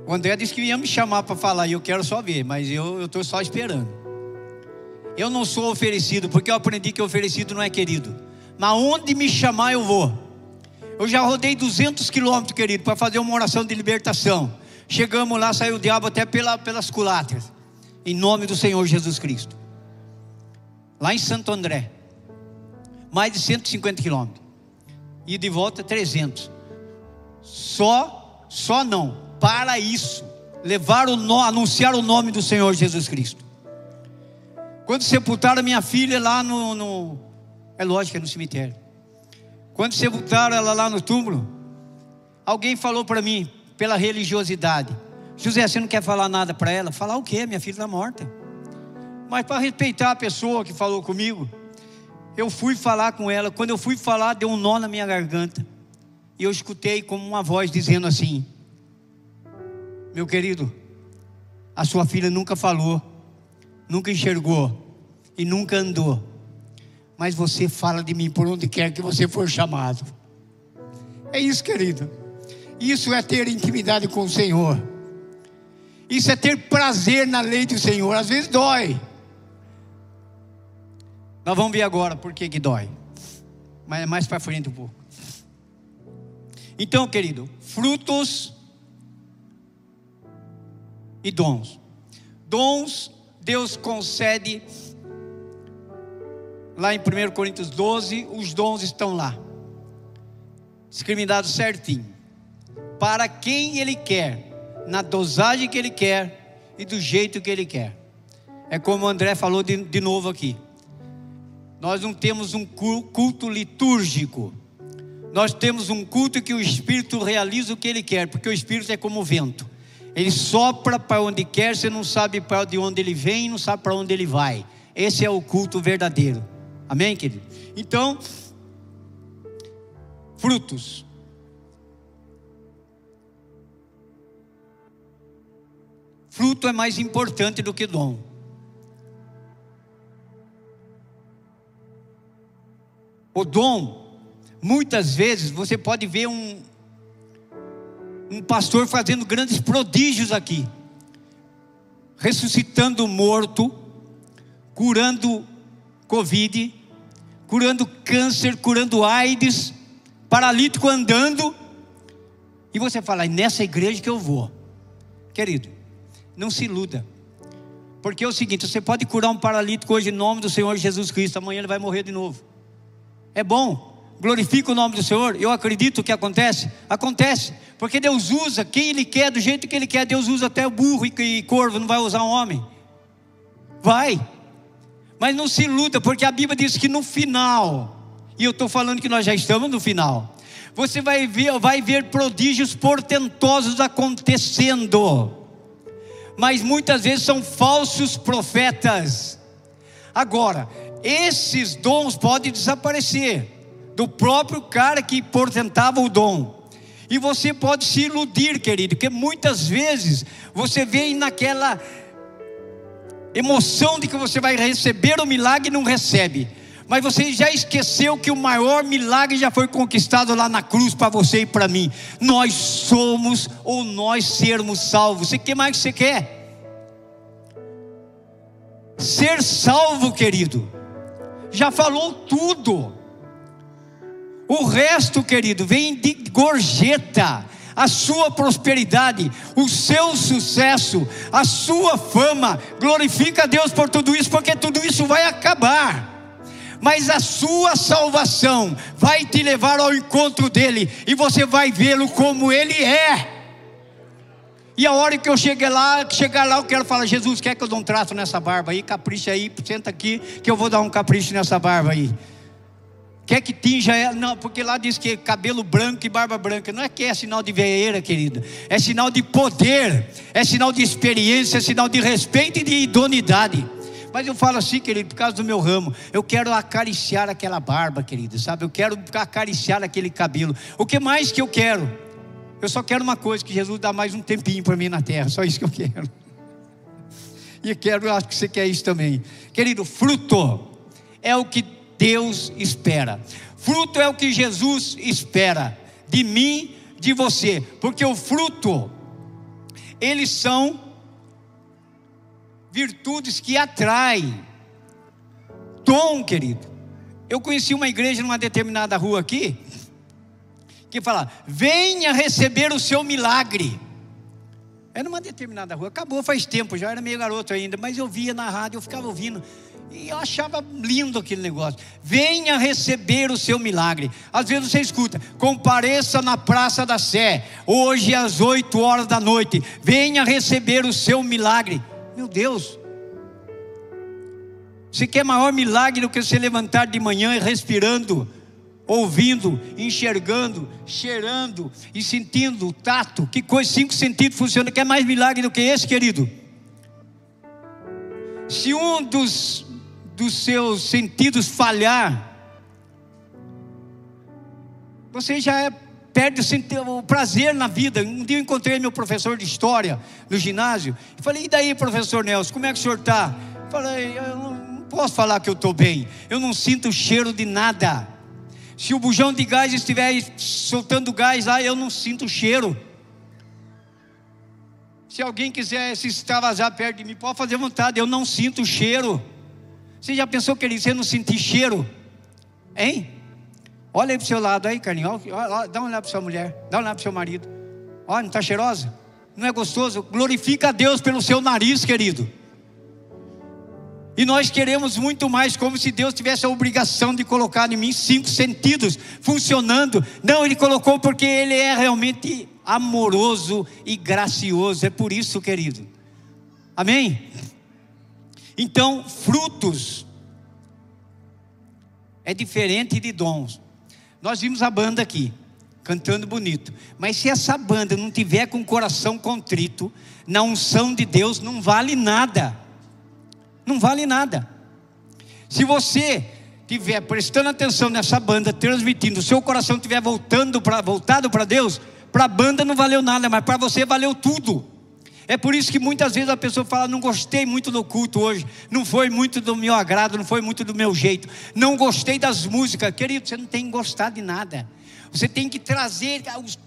O André disse que ia me chamar para falar e eu quero só ver, mas eu estou só esperando. Eu não sou oferecido, porque eu aprendi que oferecido não é querido. Mas onde me chamar eu vou. Eu já rodei 200 quilômetros, querido, para fazer uma oração de libertação. Chegamos lá, saiu o diabo até pela, pelas culatras. Em nome do Senhor Jesus Cristo. Lá em Santo André. Mais de 150 quilômetros. E de volta 300. Só, só não. Para isso. Levar o no, anunciar o nome do Senhor Jesus Cristo. Quando sepultaram minha filha lá no, no é lógico, é no cemitério. Quando sepultaram ela lá no túmulo, alguém falou para mim, pela religiosidade, José, você não quer falar nada para ela? Falar o quê? Minha filha está morta. Mas para respeitar a pessoa que falou comigo, eu fui falar com ela. Quando eu fui falar, deu um nó na minha garganta. E eu escutei como uma voz dizendo assim: Meu querido, a sua filha nunca falou nunca enxergou e nunca andou. Mas você fala de mim por onde quer que você for chamado. É isso, querido. Isso é ter intimidade com o Senhor. Isso é ter prazer na lei do Senhor. Às vezes dói. Nós vamos ver agora por que, que dói. Mas é mais para frente um pouco. Então, querido, frutos e dons. Dons Deus concede, lá em 1 Coríntios 12, os dons estão lá, discriminados certinho, para quem Ele quer, na dosagem que Ele quer e do jeito que Ele quer. É como o André falou de, de novo aqui. Nós não temos um culto litúrgico. Nós temos um culto que o Espírito realiza o que ele quer, porque o Espírito é como o vento. Ele sopra para onde quer, você não sabe para de onde ele vem, não sabe para onde ele vai. Esse é o culto verdadeiro. Amém, querido? Então, frutos. Fruto é mais importante do que dom. O dom, muitas vezes você pode ver um, um pastor fazendo grandes prodígios aqui, ressuscitando o morto, curando Covid, curando câncer, curando AIDS, paralítico andando, e você fala, é nessa igreja que eu vou, querido, não se iluda, porque é o seguinte: você pode curar um paralítico hoje em nome do Senhor Jesus Cristo, amanhã ele vai morrer de novo, é bom, glorifica o nome do Senhor, eu acredito que acontece, acontece, porque Deus usa quem Ele quer, do jeito que Ele quer, Deus usa até o burro e corvo, não vai usar um homem, vai, mas não se iluda, porque a Bíblia diz que no final, e eu estou falando que nós já estamos no final, você vai ver, vai ver prodígios portentosos acontecendo, mas muitas vezes são falsos profetas. Agora, esses dons podem desaparecer do próprio cara que portentava o dom. E você pode se iludir, querido, porque muitas vezes você vem naquela emoção de que você vai receber o milagre e não recebe. Mas você já esqueceu que o maior milagre já foi conquistado lá na cruz para você e para mim. Nós somos ou nós sermos salvos. O que mais você quer? Ser salvo, querido. Já falou tudo. O resto, querido, vem de gorjeta. A sua prosperidade, o seu sucesso, a sua fama, glorifica a Deus por tudo isso, porque tudo isso vai acabar mas a sua salvação vai te levar ao encontro dele e você vai vê-lo como ele é. E a hora que eu chegar lá, chegar lá, eu quero falar: Jesus, quer que eu dê um traço nessa barba aí? Capricha aí, senta aqui, que eu vou dar um capricho nessa barba aí. Quer que tinja ela? Não, porque lá diz que cabelo branco e barba branca. Não é que é sinal de veeira, querida. É sinal de poder, é sinal de experiência, é sinal de respeito e de idoneidade. Mas eu falo assim, querido, por causa do meu ramo. Eu quero acariciar aquela barba, querido, sabe? Eu quero acariciar aquele cabelo. O que mais que eu quero? Eu só quero uma coisa: que Jesus dá mais um tempinho para mim na terra. Só isso que eu quero. E quero, acho que você quer isso também. Querido, fruto é o que Deus espera. Fruto é o que Jesus espera de mim, de você. Porque o fruto, eles são virtudes que atraem. Dom, querido. Eu conheci uma igreja numa determinada rua aqui, que fala: venha receber o seu milagre. Era numa determinada rua, acabou faz tempo, já era meio garoto ainda, mas eu via na rádio, eu ficava ouvindo. E eu achava lindo aquele negócio. Venha receber o seu milagre. Às vezes você escuta, compareça na Praça da Sé, hoje às 8 horas da noite. Venha receber o seu milagre. Meu Deus. Você quer maior milagre do que você levantar de manhã e respirando, ouvindo, enxergando, cheirando e sentindo o tato? Que coisa, cinco sentidos funcionam. Quer mais milagre do que esse, querido? Se um dos, dos seus sentidos falhar, você já é perde o prazer na vida. Um dia eu encontrei meu professor de história no ginásio e falei: E daí, professor Nelson, como é que o senhor está? Falei: Eu não posso falar que eu estou bem, eu não sinto o cheiro de nada. Se o bujão de gás estiver soltando gás lá, eu não sinto cheiro. Se alguém quiser se extravasar perto de mim, pode fazer vontade, eu não sinto cheiro. Você já pensou que ele não sentir cheiro? Hein? Olha aí para o seu lado aí, Carlinhos. Dá uma olhada para sua mulher. Dá uma olhada para seu marido. Olha, não está cheirosa? Não é gostoso? Glorifica a Deus pelo seu nariz, querido. E nós queremos muito mais, como se Deus tivesse a obrigação de colocar em mim cinco sentidos funcionando. Não, Ele colocou porque Ele é realmente amoroso e gracioso. É por isso, querido. Amém? Então, frutos é diferente de dons. Nós vimos a banda aqui, cantando bonito. Mas se essa banda não tiver com o coração contrito, na unção de Deus, não vale nada. Não vale nada. Se você tiver prestando atenção nessa banda, transmitindo, seu coração estiver voltando pra, voltado para Deus, para a banda não valeu nada, mas para você valeu tudo. É por isso que muitas vezes a pessoa fala: não gostei muito do culto hoje, não foi muito do meu agrado, não foi muito do meu jeito, não gostei das músicas. Querido, você não tem gostar de nada. Você tem que trazer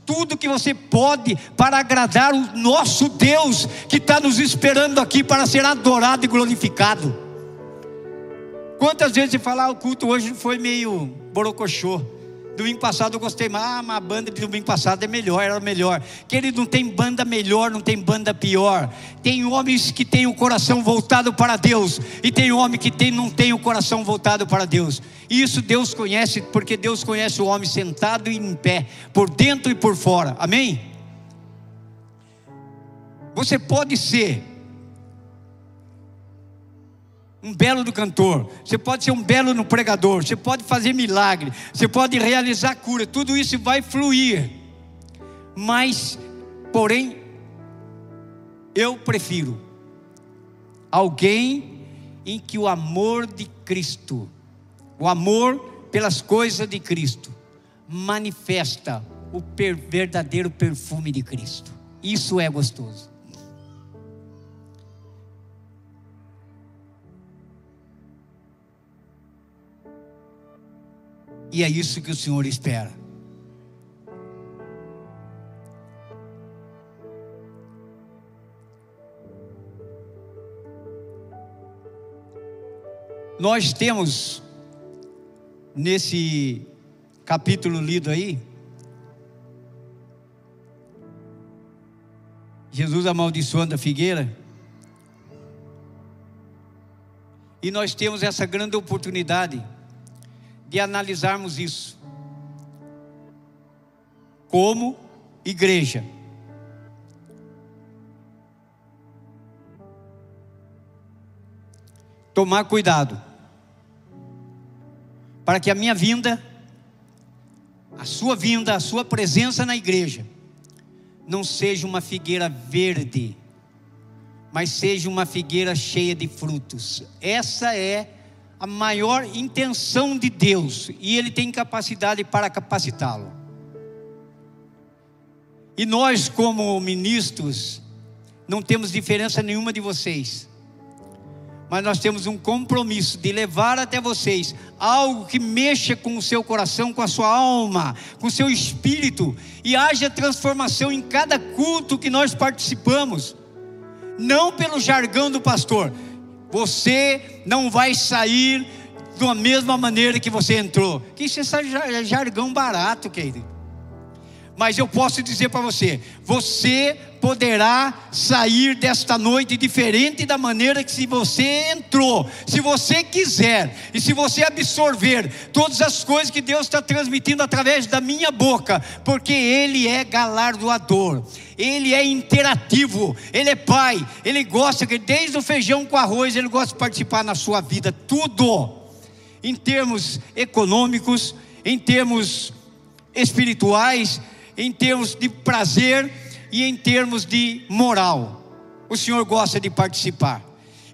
tudo que você pode para agradar o nosso Deus que está nos esperando aqui para ser adorado e glorificado. Quantas vezes você fala, ah, o culto hoje foi meio borocochô. Domingo passado eu gostei mais, ah, mas a banda de domingo passado é melhor, era melhor. Querido, não tem banda melhor, não tem banda pior. Tem homens que têm o coração voltado para Deus, e tem homem que tem, não tem o coração voltado para Deus. E isso Deus conhece, porque Deus conhece o homem sentado e em pé, por dentro e por fora. Amém? Você pode ser um belo do cantor, você pode ser um belo no pregador, você pode fazer milagre, você pode realizar cura, tudo isso vai fluir. Mas, porém, eu prefiro alguém em que o amor de Cristo, o amor pelas coisas de Cristo, manifesta o verdadeiro perfume de Cristo. Isso é gostoso. E é isso que o Senhor espera. Nós temos nesse capítulo lido aí, Jesus amaldiçoando a figueira. E nós temos essa grande oportunidade de analisarmos isso como igreja. Tomar cuidado para que a minha vinda, a sua vinda, a sua presença na igreja não seja uma figueira verde, mas seja uma figueira cheia de frutos. Essa é a maior intenção de Deus e Ele tem capacidade para capacitá-lo. E nós, como ministros, não temos diferença nenhuma de vocês, mas nós temos um compromisso de levar até vocês algo que mexa com o seu coração, com a sua alma, com o seu espírito, e haja transformação em cada culto que nós participamos, não pelo jargão do pastor, você não vai sair da mesma maneira que você entrou. Que isso é jargão barato, querido. Mas eu posso dizer para você: você poderá sair desta noite diferente da maneira que se você entrou, se você quiser e se você absorver todas as coisas que Deus está transmitindo através da minha boca, porque Ele é galardoador. Ele é interativo, ele é pai, ele gosta que desde o feijão com arroz ele gosta de participar na sua vida, tudo, em termos econômicos, em termos espirituais, em termos de prazer e em termos de moral. O Senhor gosta de participar.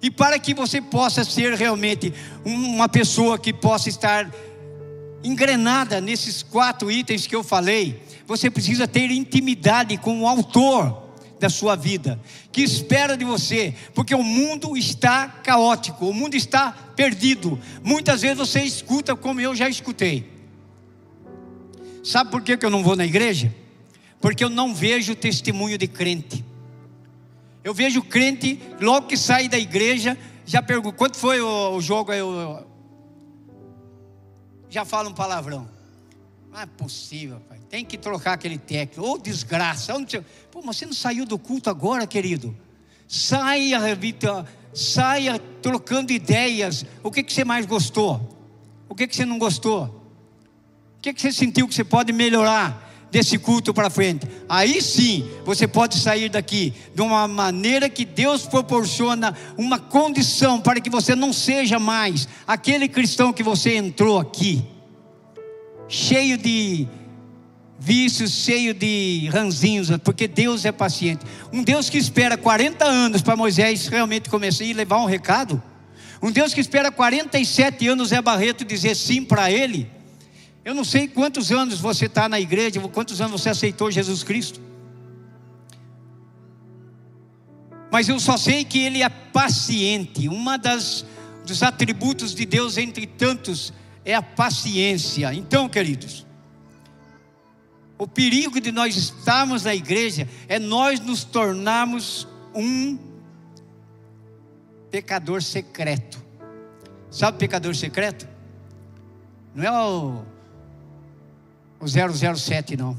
E para que você possa ser realmente uma pessoa que possa estar engrenada nesses quatro itens que eu falei, você precisa ter intimidade com o autor da sua vida, que espera de você, porque o mundo está caótico, o mundo está perdido. Muitas vezes você escuta como eu já escutei. Sabe por que eu não vou na igreja? Porque eu não vejo testemunho de crente. Eu vejo crente, logo que sai da igreja, já pergunta: quanto foi o, o jogo? Eu, já fala um palavrão. Não é possível, pai. Tem que trocar aquele técnico. Ou oh, desgraça. Pô, mas você não saiu do culto agora, querido? Saia, Revita, saia trocando ideias. O que, que você mais gostou? O que, que você não gostou? Que, que você sentiu que você pode melhorar desse culto para frente? Aí sim, você pode sair daqui de uma maneira que Deus proporciona uma condição para que você não seja mais aquele cristão que você entrou aqui, cheio de vícios, cheio de ranzinhos, porque Deus é paciente. Um Deus que espera 40 anos para Moisés realmente começar e levar um recado. Um Deus que espera 47 anos é Barreto dizer sim para ele. Eu não sei quantos anos você está na igreja, quantos anos você aceitou Jesus Cristo. Mas eu só sei que ele é paciente. Uma das dos atributos de Deus entre tantos é a paciência. Então, queridos, o perigo de nós estarmos na igreja é nós nos tornarmos um pecador secreto. Sabe pecador secreto? Não é o, o 007, não.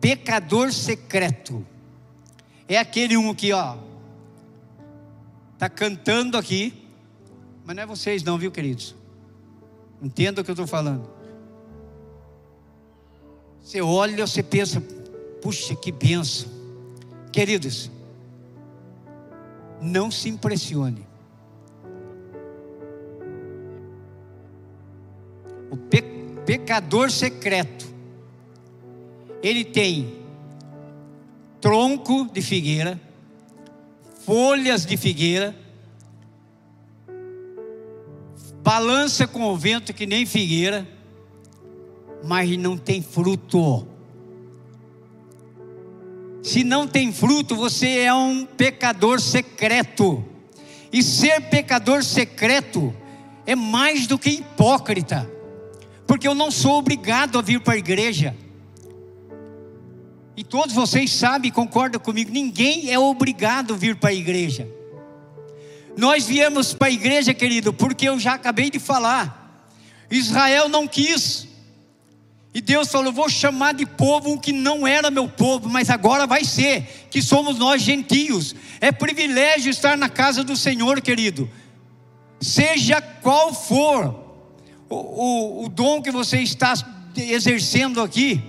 Pecador secreto. É aquele um que, ó, está cantando aqui, mas não é vocês, não, viu, queridos? Entenda o que eu estou falando você olha, você pensa, puxa, que benção. Queridos, não se impressione. O pe pecador secreto, ele tem tronco de figueira, folhas de figueira, balança com o vento que nem figueira, mas não tem fruto. Se não tem fruto, você é um pecador secreto. E ser pecador secreto é mais do que hipócrita, porque eu não sou obrigado a vir para a igreja. E todos vocês sabem, concordam comigo, ninguém é obrigado a vir para a igreja. Nós viemos para a igreja, querido, porque eu já acabei de falar. Israel não quis. E Deus falou: Vou chamar de povo um que não era meu povo, mas agora vai ser, que somos nós gentios. É privilégio estar na casa do Senhor, querido. Seja qual for o, o, dom que você está exercendo aqui,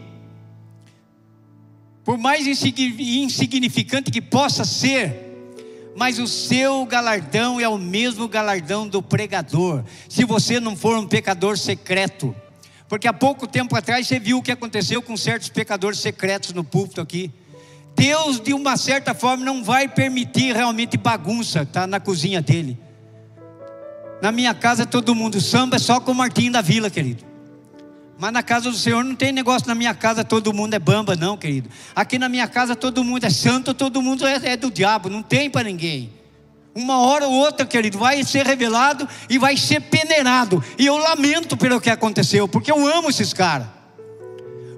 por mais insignificante que possa ser, mas o seu galardão é o mesmo galardão do pregador. Se você não for um pecador secreto, porque há pouco tempo atrás você viu o que aconteceu com certos pecadores secretos no púlpito aqui. Deus, de uma certa forma, não vai permitir realmente bagunça tá, na cozinha dele. Na minha casa todo mundo samba só com o Martinho da Vila, querido. Mas na casa do Senhor não tem negócio na minha casa todo mundo é bamba, não, querido. Aqui na minha casa todo mundo é santo, todo mundo é, é do diabo, não tem para ninguém. Uma hora ou outra, querido, vai ser revelado e vai ser peneirado. E eu lamento pelo que aconteceu, porque eu amo esses caras.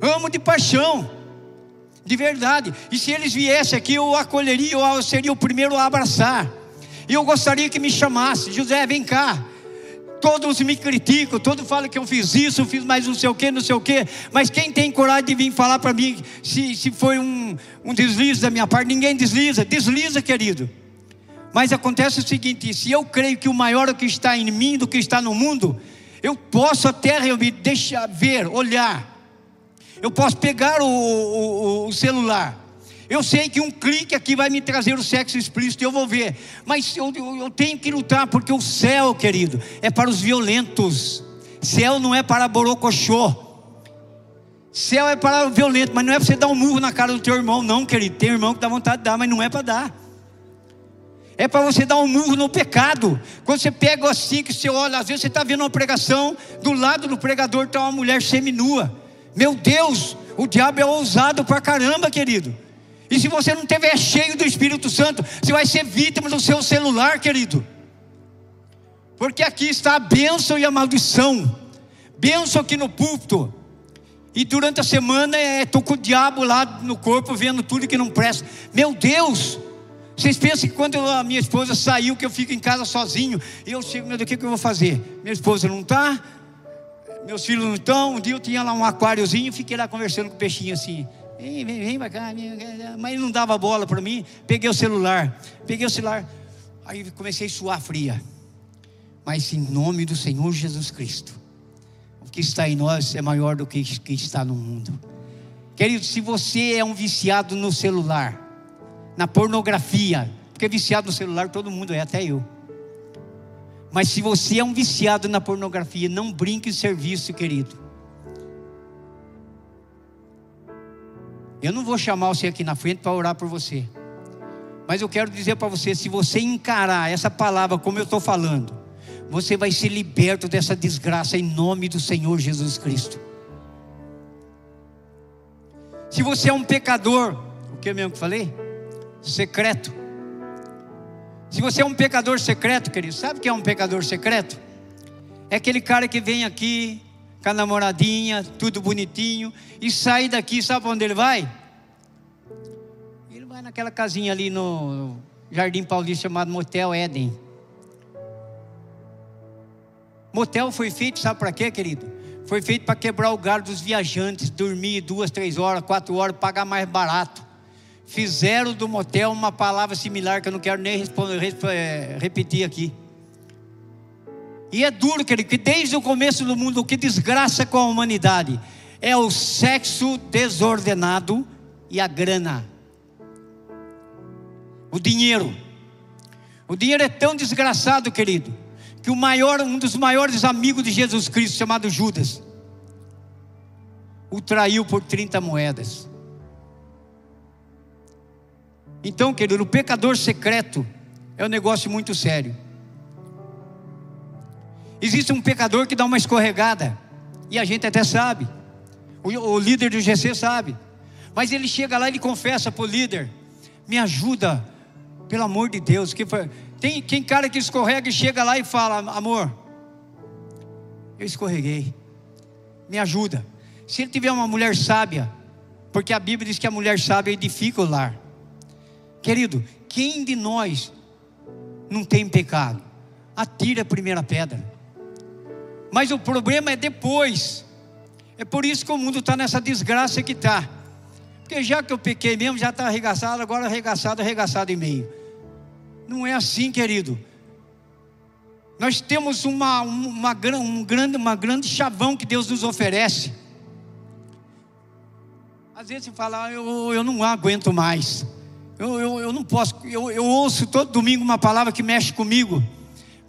Amo de paixão, de verdade. E se eles viessem aqui, eu acolheria, eu seria o primeiro a abraçar. E eu gostaria que me chamasse, José, vem cá. Todos me criticam, todos falam que eu fiz isso, fiz mais não sei o que, não sei o que. Mas quem tem coragem de vir falar para mim se, se foi um, um deslize da minha parte? Ninguém desliza, desliza, querido. Mas acontece o seguinte: se eu creio que o maior é o que está em mim do que está no mundo, eu posso até me deixar ver, olhar. Eu posso pegar o, o, o celular eu sei que um clique aqui vai me trazer o sexo explícito, eu vou ver. Mas eu, eu, eu tenho que lutar, porque o céu, querido, é para os violentos. Céu não é para borocochô. Céu é para o violento, mas não é para você dar um murro na cara do teu irmão, não, querido. Tem irmão que dá vontade de dar, mas não é para dar. É para você dar um murro no pecado. Quando você pega assim, que você olha, às vezes você está vendo uma pregação, do lado do pregador está uma mulher seminua. Meu Deus, o diabo é ousado para caramba, querido. E se você não tiver cheio do Espírito Santo, você vai ser vítima do seu celular, querido. Porque aqui está a bênção e a maldição. Bênção aqui no púlpito. E durante a semana estou é, com o diabo lá no corpo, vendo tudo que não presta. Meu Deus! Vocês pensam que quando a minha esposa saiu, que eu fico em casa sozinho, eu chego, meu Deus, o que, que eu vou fazer? Minha esposa não está, meus filhos não estão. Um dia eu tinha lá um aquáriozinho, fiquei lá conversando com o peixinho assim. Vem, vem, vem pra cá. Mas ele não dava bola para mim. Peguei o celular. Peguei o celular. Aí comecei a suar fria. Mas em nome do Senhor Jesus Cristo. O que está em nós é maior do que o que está no mundo. Querido, se você é um viciado no celular, na pornografia, porque viciado no celular todo mundo é, até eu. Mas se você é um viciado na pornografia, não brinque em serviço, querido. Eu não vou chamar você aqui na frente para orar por você. Mas eu quero dizer para você: se você encarar essa palavra como eu estou falando, você vai ser liberto dessa desgraça em nome do Senhor Jesus Cristo. Se você é um pecador, o que mesmo que falei? Secreto. Se você é um pecador secreto, querido, sabe o que é um pecador secreto? É aquele cara que vem aqui, com a namoradinha, tudo bonitinho, e sai daqui, sabe onde ele vai? Ele vai naquela casinha ali no Jardim Paulista chamado Motel Éden. Motel foi feito, sabe para quê, querido? Foi feito para quebrar o galho dos viajantes, dormir duas, três horas, quatro horas, pagar mais barato. Fizeram do motel uma palavra similar que eu não quero nem eh, repetir aqui. E é duro, querido, que desde o começo do mundo o que desgraça com a humanidade é o sexo desordenado e a grana. O dinheiro. O dinheiro é tão desgraçado, querido, que o maior, um dos maiores amigos de Jesus Cristo, chamado Judas, o traiu por 30 moedas. Então, querido, o pecador secreto é um negócio muito sério. Existe um pecador que dá uma escorregada, e a gente até sabe, o, o líder do GC sabe, mas ele chega lá e confessa para o líder: me ajuda, pelo amor de Deus. Que foi? Tem, tem cara que escorrega e chega lá e fala: amor, eu escorreguei, me ajuda. Se ele tiver uma mulher sábia, porque a Bíblia diz que a mulher sábia edifica o lar. Querido, quem de nós não tem pecado? Atira a primeira pedra. Mas o problema é depois. É por isso que o mundo está nessa desgraça que está. Porque já que eu pequei mesmo, já está arregaçado, agora arregaçado, arregaçado em meio. Não é assim, querido. Nós temos uma, uma, um grande, uma grande chavão que Deus nos oferece. Às vezes você fala, ah, eu, eu não aguento mais. Eu, eu, eu não posso. Eu, eu ouço todo domingo uma palavra que mexe comigo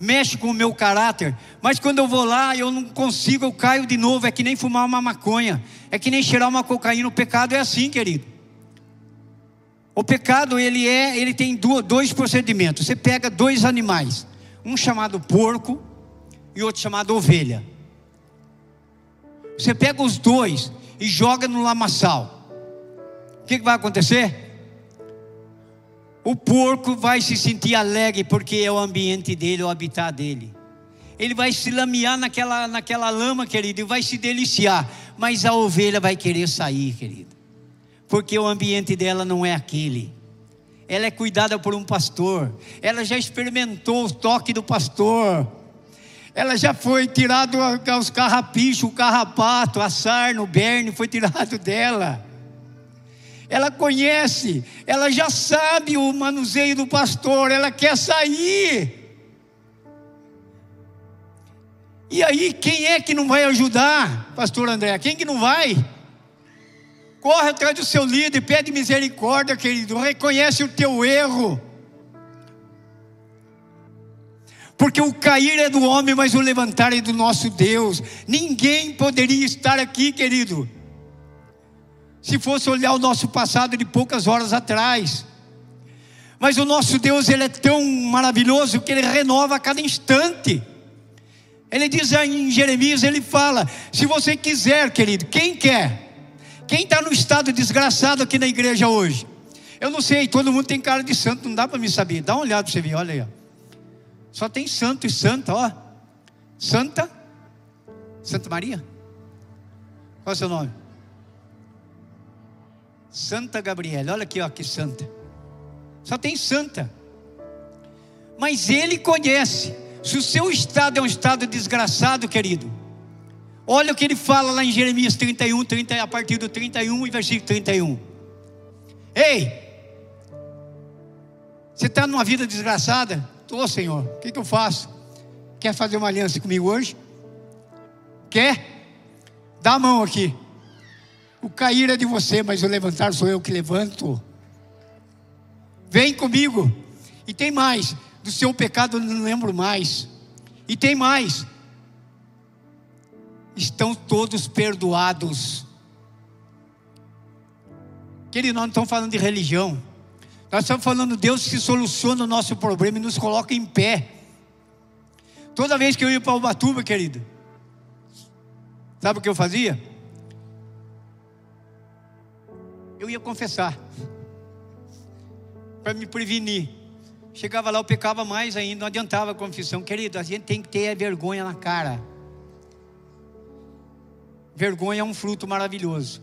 mexe com o meu caráter, mas quando eu vou lá, eu não consigo, eu caio de novo. É que nem fumar uma maconha, é que nem cheirar uma cocaína. O pecado é assim, querido. O pecado ele é, ele tem dois procedimentos. Você pega dois animais, um chamado porco e outro chamado ovelha. Você pega os dois e joga no lamaçal. O que, que vai acontecer? O porco vai se sentir alegre porque é o ambiente dele, o habitat dele. Ele vai se lamear naquela, naquela lama, querido, e vai se deliciar. Mas a ovelha vai querer sair, querido. Porque o ambiente dela não é aquele. Ela é cuidada por um pastor. Ela já experimentou o toque do pastor. Ela já foi tirado os carrapichos, o carrapato, a sarna, o berne, foi tirado dela ela conhece, ela já sabe o manuseio do pastor, ela quer sair. E aí, quem é que não vai ajudar, pastor André? Quem que não vai? Corre atrás do seu líder, pede misericórdia, querido, reconhece o teu erro. Porque o cair é do homem, mas o levantar é do nosso Deus. Ninguém poderia estar aqui, querido, se fosse olhar o nosso passado de poucas horas atrás. Mas o nosso Deus, ele é tão maravilhoso que ele renova a cada instante. Ele diz em Jeremias, ele fala: se você quiser, querido, quem quer? Quem está no estado desgraçado aqui na igreja hoje? Eu não sei, todo mundo tem cara de santo, não dá para me saber. Dá uma olhada para você ver, olha aí. Ó. Só tem santo e santa, ó. Santa, Santa Maria. Qual é o seu nome? Santa Gabriela, olha aqui, ó, que santa. Só tem santa. Mas ele conhece. Se o seu estado é um estado desgraçado, querido, olha o que ele fala lá em Jeremias 31, 30, a partir do 31 e versículo 31. Ei, você está numa vida desgraçada? Estou, Senhor. O que, que eu faço? Quer fazer uma aliança comigo hoje? Quer? Dá a mão aqui. O cair é de você, mas o levantar sou eu que levanto. Vem comigo. E tem mais. Do seu pecado eu não lembro mais. E tem mais. Estão todos perdoados. Querido, nós não estamos falando de religião. Nós estamos falando de Deus que soluciona o nosso problema e nos coloca em pé. Toda vez que eu ia para Ubatuba, querido, sabe o que eu fazia? Eu ia confessar, para me prevenir. Chegava lá, eu pecava mais ainda, não adiantava a confissão. Querido, a gente tem que ter vergonha na cara. Vergonha é um fruto maravilhoso.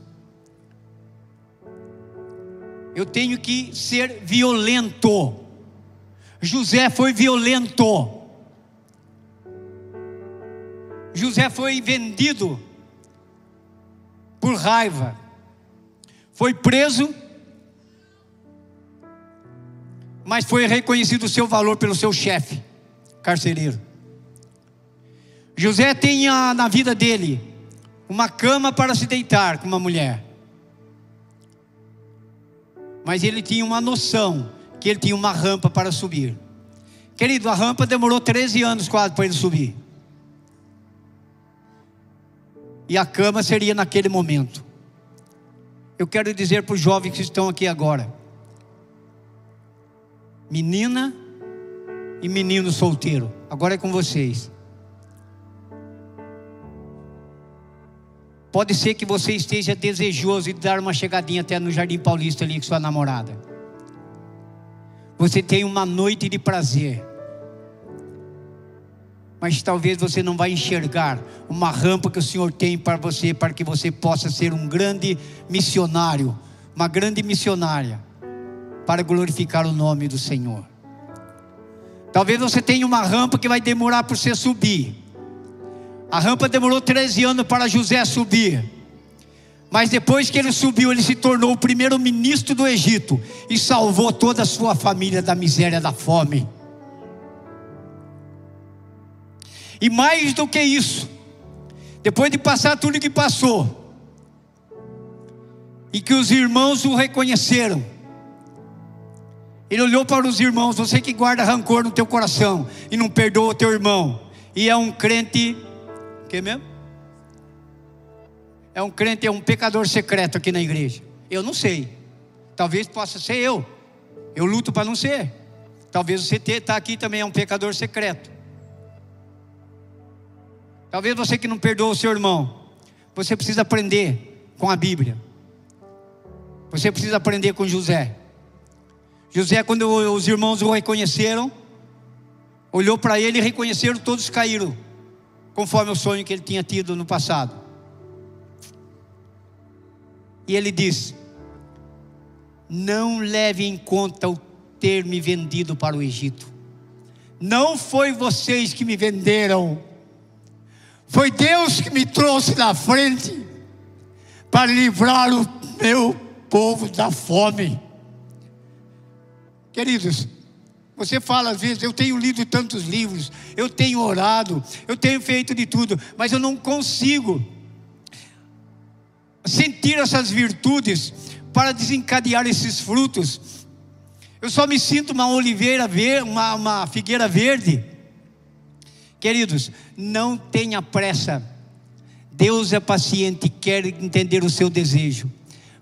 Eu tenho que ser violento. José foi violento. José foi vendido por raiva foi preso, mas foi reconhecido o seu valor pelo seu chefe, carcereiro. José tinha na vida dele uma cama para se deitar com uma mulher. Mas ele tinha uma noção que ele tinha uma rampa para subir. Querido, a rampa demorou 13 anos quase para ele subir. E a cama seria naquele momento. Eu quero dizer para os jovens que estão aqui agora: menina e menino solteiro, agora é com vocês. Pode ser que você esteja desejoso de dar uma chegadinha até no Jardim Paulista ali com sua namorada. Você tem uma noite de prazer mas talvez você não vai enxergar uma rampa que o Senhor tem para você, para que você possa ser um grande missionário, uma grande missionária, para glorificar o nome do Senhor. Talvez você tenha uma rampa que vai demorar para você subir. A rampa demorou 13 anos para José subir. Mas depois que ele subiu, ele se tornou o primeiro ministro do Egito e salvou toda a sua família da miséria, da fome. E mais do que isso, depois de passar tudo que passou, e que os irmãos o reconheceram, ele olhou para os irmãos, você que guarda rancor no teu coração e não perdoa o teu irmão, e é um crente, que mesmo? É um crente, é um pecador secreto aqui na igreja. Eu não sei. Talvez possa ser eu. Eu luto para não ser. Talvez você está aqui também é um pecador secreto. Talvez você que não perdoa o seu irmão. Você precisa aprender com a Bíblia. Você precisa aprender com José. José, quando os irmãos o reconheceram, olhou para ele e reconheceram, todos caíram, conforme o sonho que ele tinha tido no passado. E ele disse: Não leve em conta o ter me vendido para o Egito. Não foi vocês que me venderam, foi Deus que me trouxe na frente para livrar o meu povo da fome. Queridos, você fala às vezes, eu tenho lido tantos livros, eu tenho orado, eu tenho feito de tudo, mas eu não consigo sentir essas virtudes para desencadear esses frutos. Eu só me sinto uma oliveira verde, uma, uma figueira verde. Queridos, não tenha pressa. Deus é paciente quer entender o seu desejo,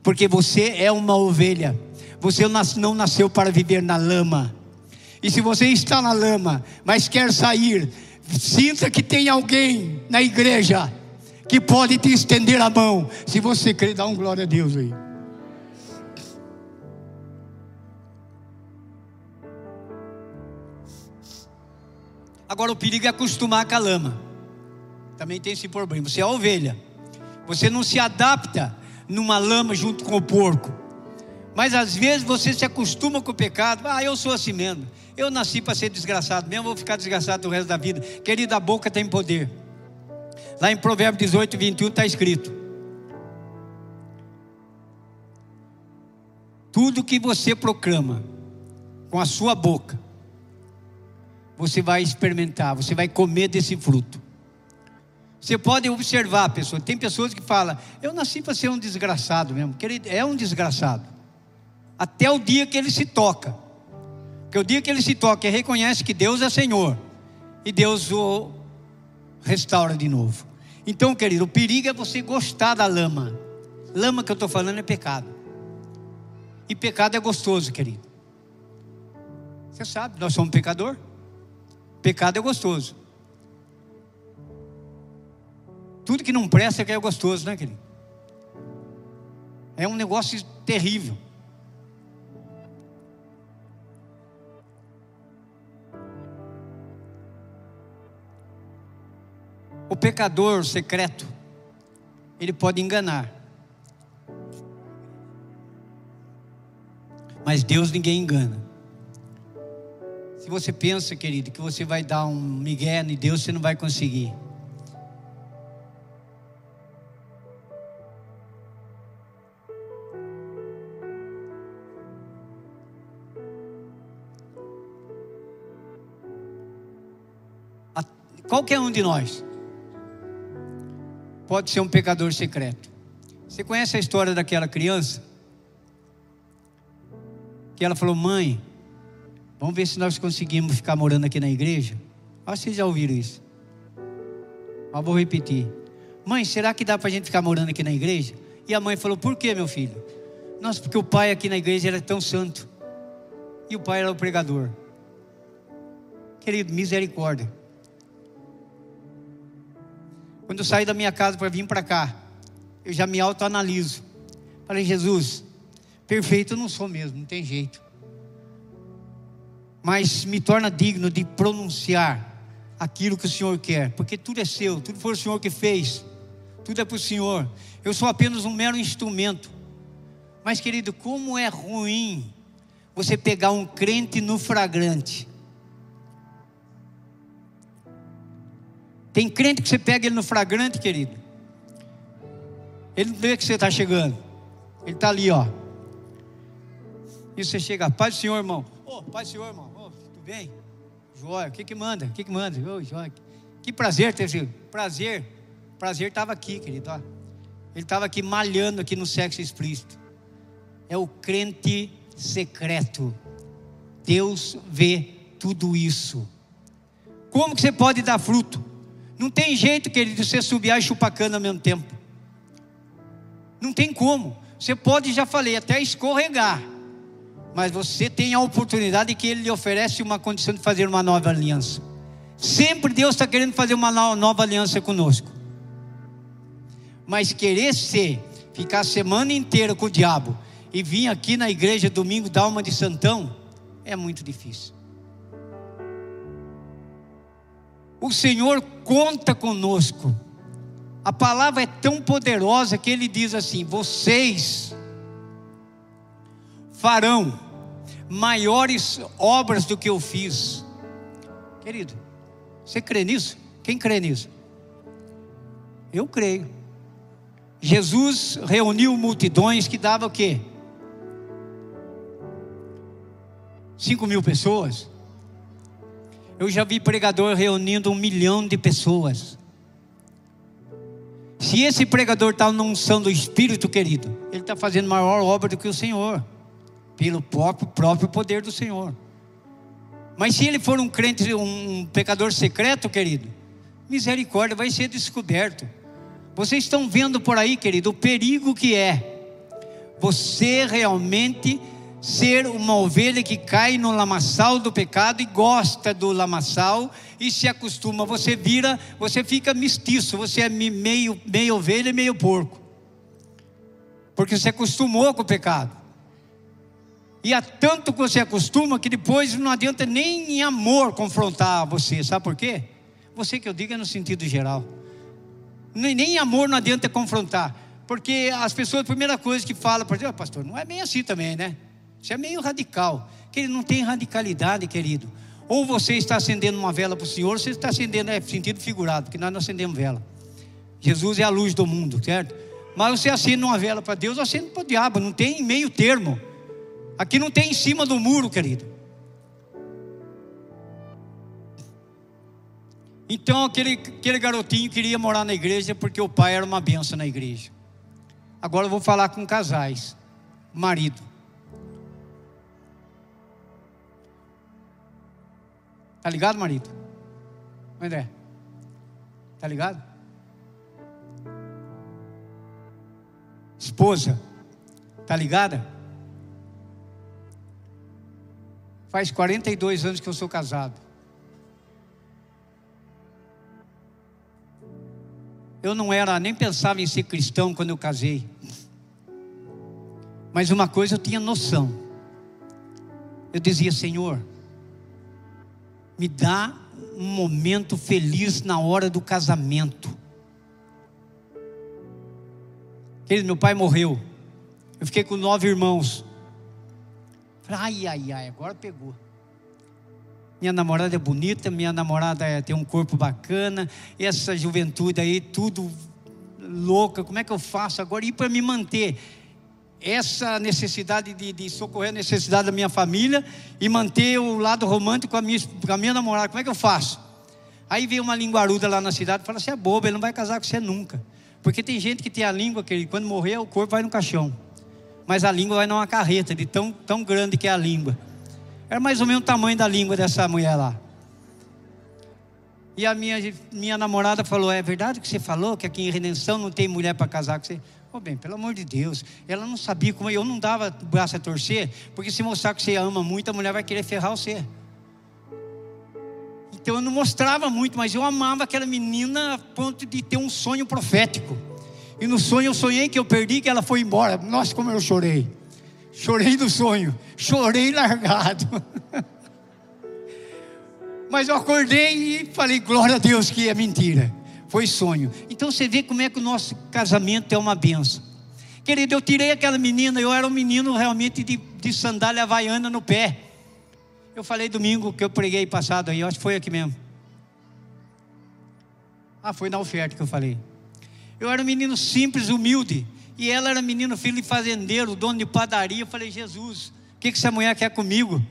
porque você é uma ovelha. Você não nasceu para viver na lama. E se você está na lama, mas quer sair, sinta que tem alguém na igreja que pode te estender a mão. Se você crer, dá um glória a Deus aí. Agora o perigo é acostumar com a lama. Também tem esse problema. Você é ovelha. Você não se adapta numa lama junto com o porco. Mas às vezes você se acostuma com o pecado. Ah, eu sou assim mesmo. Eu nasci para ser desgraçado mesmo, vou ficar desgraçado o resto da vida. Querido, a boca tem poder. Lá em Provérbios 18, 21 está escrito: Tudo que você proclama com a sua boca, você vai experimentar, você vai comer desse fruto. Você pode observar, pessoa. Tem pessoas que falam: Eu nasci para ser um desgraçado mesmo. Querido, é um desgraçado. Até o dia que ele se toca. Porque o dia que ele se toca e reconhece que Deus é Senhor, e Deus o restaura de novo. Então, querido, o perigo é você gostar da lama. Lama que eu estou falando é pecado. E pecado é gostoso, querido. Você sabe, nós somos pecador. Pecado é gostoso. Tudo que não presta é que é gostoso, né, querido? É um negócio terrível. O pecador secreto, ele pode enganar. Mas Deus ninguém engana. Se você pensa, querido, que você vai dar um migué em Deus, você não vai conseguir. Qualquer um de nós pode ser um pecador secreto. Você conhece a história daquela criança? Que ela falou: Mãe, vamos ver se nós conseguimos ficar morando aqui na igreja. Que vocês já ouviram isso. Mas vou repetir: Mãe, será que dá para a gente ficar morando aqui na igreja? E a mãe falou: Por que, meu filho? Nossa, porque o pai aqui na igreja era tão santo. E o pai era o pregador. Querido, misericórdia. Quando eu saí da minha casa para vir para cá, eu já me autoanaliso. Falei, Jesus, perfeito eu não sou mesmo, não tem jeito. Mas me torna digno de pronunciar aquilo que o Senhor quer, porque tudo é seu, tudo foi o Senhor que fez, tudo é para o Senhor. Eu sou apenas um mero instrumento. Mas, querido, como é ruim você pegar um crente no fragrante Tem crente que você pega ele no flagrante, querido. Ele não vê que você está chegando. Ele está ali, ó. E você chega, paz do Senhor, irmão. Oh, paz do Senhor, irmão. Bem? Joia, o que que manda? O que que manda? Ô, joia. Que prazer ter sido. Prazer. Prazer estava aqui, querido. Ó. Ele estava aqui malhando aqui no sexo explícito. É o crente secreto. Deus vê tudo isso. Como que você pode dar fruto? Não tem jeito, querido, você subir e chupar cana ao mesmo tempo. Não tem como. Você pode, já falei, até escorregar. Mas você tem a oportunidade que Ele lhe oferece uma condição de fazer uma nova aliança. Sempre Deus está querendo fazer uma nova aliança conosco. Mas querer ser, ficar a semana inteira com o diabo e vir aqui na igreja domingo dar uma de santão, é muito difícil. O Senhor conta conosco. A palavra é tão poderosa que ele diz assim: vocês farão maiores obras do que eu fiz. Querido, você crê nisso? Quem crê nisso? Eu creio. Jesus reuniu multidões que dava o quê? Cinco mil pessoas. Eu já vi pregador reunindo um milhão de pessoas. Se esse pregador está na unção do Espírito, querido, ele está fazendo maior obra do que o Senhor, pelo próprio, próprio poder do Senhor. Mas se ele for um crente, um pecador secreto, querido, misericórdia vai ser descoberto. Vocês estão vendo por aí, querido, o perigo que é você realmente ser uma ovelha que cai no lamaçal do pecado e gosta do lamaçal e se acostuma. Você vira, você fica mestiço, você é meio, meio ovelha e meio porco. Porque você acostumou com o pecado. E há tanto que você acostuma que depois não adianta nem em amor confrontar você. Sabe por quê? Você que eu digo é no sentido geral. Nem, em amor não adianta confrontar. Porque as pessoas, a primeira coisa que falam, por exemplo, pastor, não é bem assim também, né? Isso é meio radical. Que ele não tem radicalidade, querido. Ou você está acendendo uma vela para o Senhor, ou você está acendendo, é sentido figurado, porque nós não acendemos vela. Jesus é a luz do mundo, certo? Mas você acende uma vela para Deus, acende para o diabo, não tem meio termo. Aqui não tem em cima do muro, querido. Então aquele, aquele garotinho queria morar na igreja porque o pai era uma benção na igreja. Agora eu vou falar com casais, marido. Tá ligado, marido? André? Tá ligado? Esposa, tá ligada? Faz 42 anos que eu sou casado. Eu não era, nem pensava em ser cristão quando eu casei. Mas uma coisa eu tinha noção. Eu dizia, Senhor, me dá um momento feliz na hora do casamento. Ele, meu pai morreu. Eu fiquei com nove irmãos. Ai, ai, ai, agora pegou. Minha namorada é bonita, minha namorada é, tem um corpo bacana, essa juventude aí, tudo louca, como é que eu faço agora? E para me manter? essa necessidade de, de, socorrer a necessidade da minha família e manter o lado romântico com a, minha, com a minha namorada. Como é que eu faço? Aí veio uma linguaruda lá na cidade e fala: Você é bobo, ele não vai casar com você nunca. Porque tem gente que tem a língua que quando morrer o corpo vai no caixão. Mas a língua vai numa carreta, de tão, tão grande que é a língua. Era mais ou menos o tamanho da língua dessa mulher lá. E a minha, minha namorada falou: É verdade que você falou que aqui em Redenção não tem mulher para casar com você? Oh, bem, pelo amor de Deus, ela não sabia como eu não dava braço a torcer, porque se mostrar que você ama muito, a mulher vai querer ferrar você. Então eu não mostrava muito, mas eu amava aquela menina a ponto de ter um sonho profético. E no sonho eu sonhei que eu perdi, que ela foi embora. Nossa, como eu chorei. Chorei do sonho, chorei largado. mas eu acordei e falei, glória a Deus que é mentira foi sonho. Então você vê como é que o nosso casamento é uma benção. Querido, eu tirei aquela menina, eu era um menino realmente de, de sandália havaiana no pé. Eu falei domingo que eu preguei passado aí, acho que foi aqui mesmo. Ah, foi na oferta que eu falei. Eu era um menino simples, humilde. E ela era menino filho de fazendeiro, dono de padaria. Eu falei, Jesus, o que, que essa mulher quer comigo?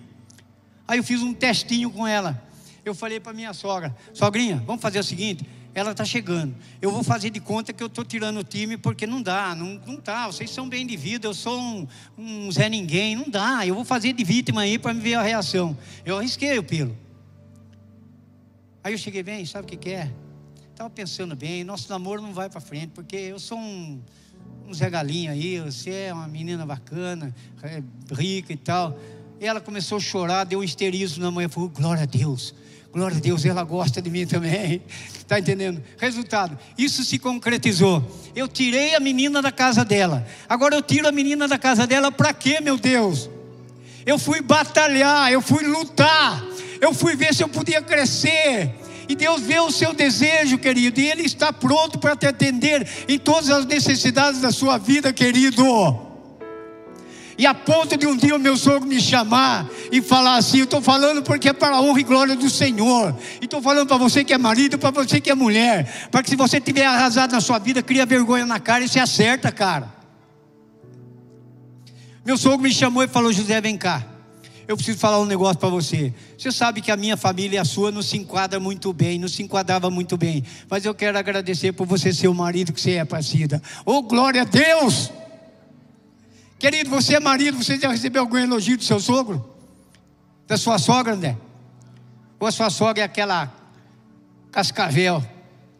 Aí eu fiz um testinho com ela. Eu falei para minha sogra, sogrinha, vamos fazer o seguinte, ela está chegando. Eu vou fazer de conta que eu estou tirando o time porque não dá, não, não tá. Vocês são bem de vida, eu sou um, um Zé Ninguém, não dá. Eu vou fazer de vítima aí para me ver a reação. Eu arrisquei o pelo. Aí eu cheguei bem, sabe o que, que é? Estava pensando bem, nosso namoro não vai para frente, porque eu sou um, um Zé Galinha aí, você é uma menina bacana, é rica e tal. E ela começou a chorar, deu um histerismo na mãe, falou, glória a Deus. Glória a Deus, ela gosta de mim também. Está entendendo? Resultado, isso se concretizou. Eu tirei a menina da casa dela. Agora eu tiro a menina da casa dela para quê, meu Deus? Eu fui batalhar, eu fui lutar, eu fui ver se eu podia crescer. E Deus vê o seu desejo, querido, e Ele está pronto para te atender em todas as necessidades da sua vida, querido. E a ponto de um dia o meu sogro me chamar e falar assim: Eu estou falando porque é para a honra e glória do Senhor. E estou falando para você que é marido, para você que é mulher. Para que se você tiver arrasado na sua vida, cria vergonha na cara e se acerta, cara. Meu sogro me chamou e falou: José, vem cá. Eu preciso falar um negócio para você. Você sabe que a minha família e a sua não se enquadra muito bem, não se enquadrava muito bem. Mas eu quero agradecer por você ser o marido que você é, Pacida. Oh, glória a Deus! Querido, você é marido, você já recebeu algum elogio do seu sogro? Da sua sogra, André? Ou a sua sogra é aquela cascavel?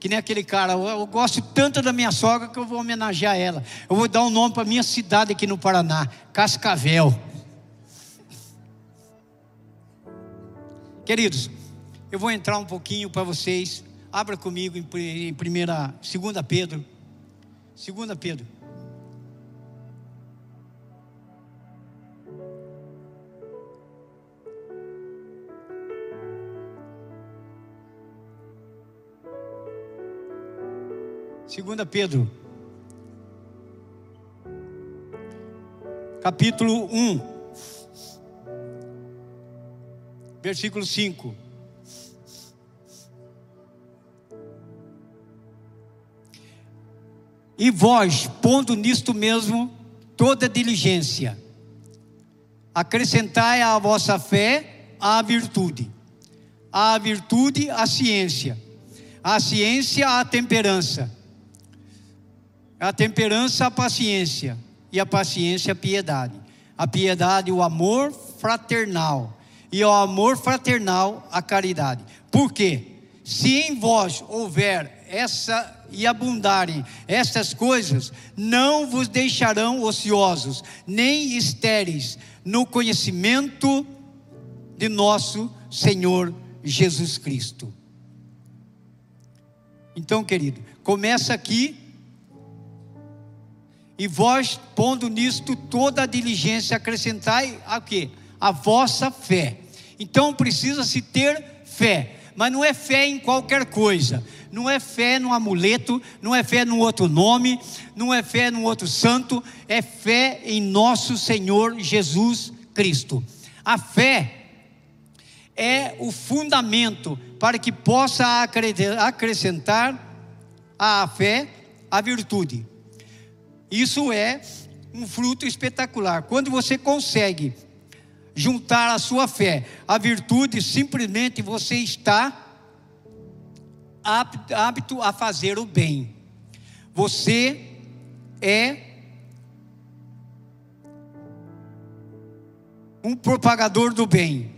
Que nem aquele cara, eu, gosto tanto da minha sogra que eu vou homenagear ela. Eu vou dar um nome para minha cidade aqui no Paraná: Cascavel. Queridos, eu vou entrar um pouquinho para vocês. Abra comigo em, primeira, segunda Pedro. Segunda Pedro. Segunda Pedro, capítulo 1, versículo 5. E vós, pondo nisto mesmo toda diligência, acrescentai à vossa fé a virtude, a virtude a ciência, a ciência a temperança a temperança, a paciência, e a paciência, a piedade. A piedade, o amor fraternal, e o amor fraternal, a caridade. Por quê? Se em vós houver essa e abundarem estas coisas, não vos deixarão ociosos, nem estéreis no conhecimento de nosso Senhor Jesus Cristo. Então, querido, começa aqui e vós, pondo nisto toda a diligência, acrescentai a quê? A vossa fé. Então precisa-se ter fé. Mas não é fé em qualquer coisa. Não é fé num amuleto, não é fé num outro nome, não é fé num outro santo, é fé em nosso Senhor Jesus Cristo. A fé é o fundamento para que possa acrescentar à fé a virtude. Isso é um fruto espetacular. Quando você consegue juntar a sua fé à virtude, simplesmente você está apto a fazer o bem. Você é um propagador do bem.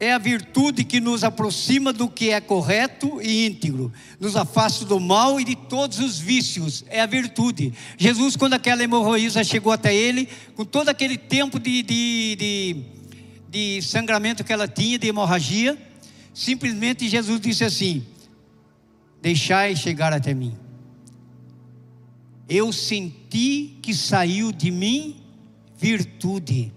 É a virtude que nos aproxima do que é correto e íntegro, nos afasta do mal e de todos os vícios. É a virtude. Jesus, quando aquela hemorroísa chegou até ele, com todo aquele tempo de, de, de, de sangramento que ela tinha, de hemorragia, simplesmente Jesus disse assim: Deixai chegar até mim. Eu senti que saiu de mim virtude.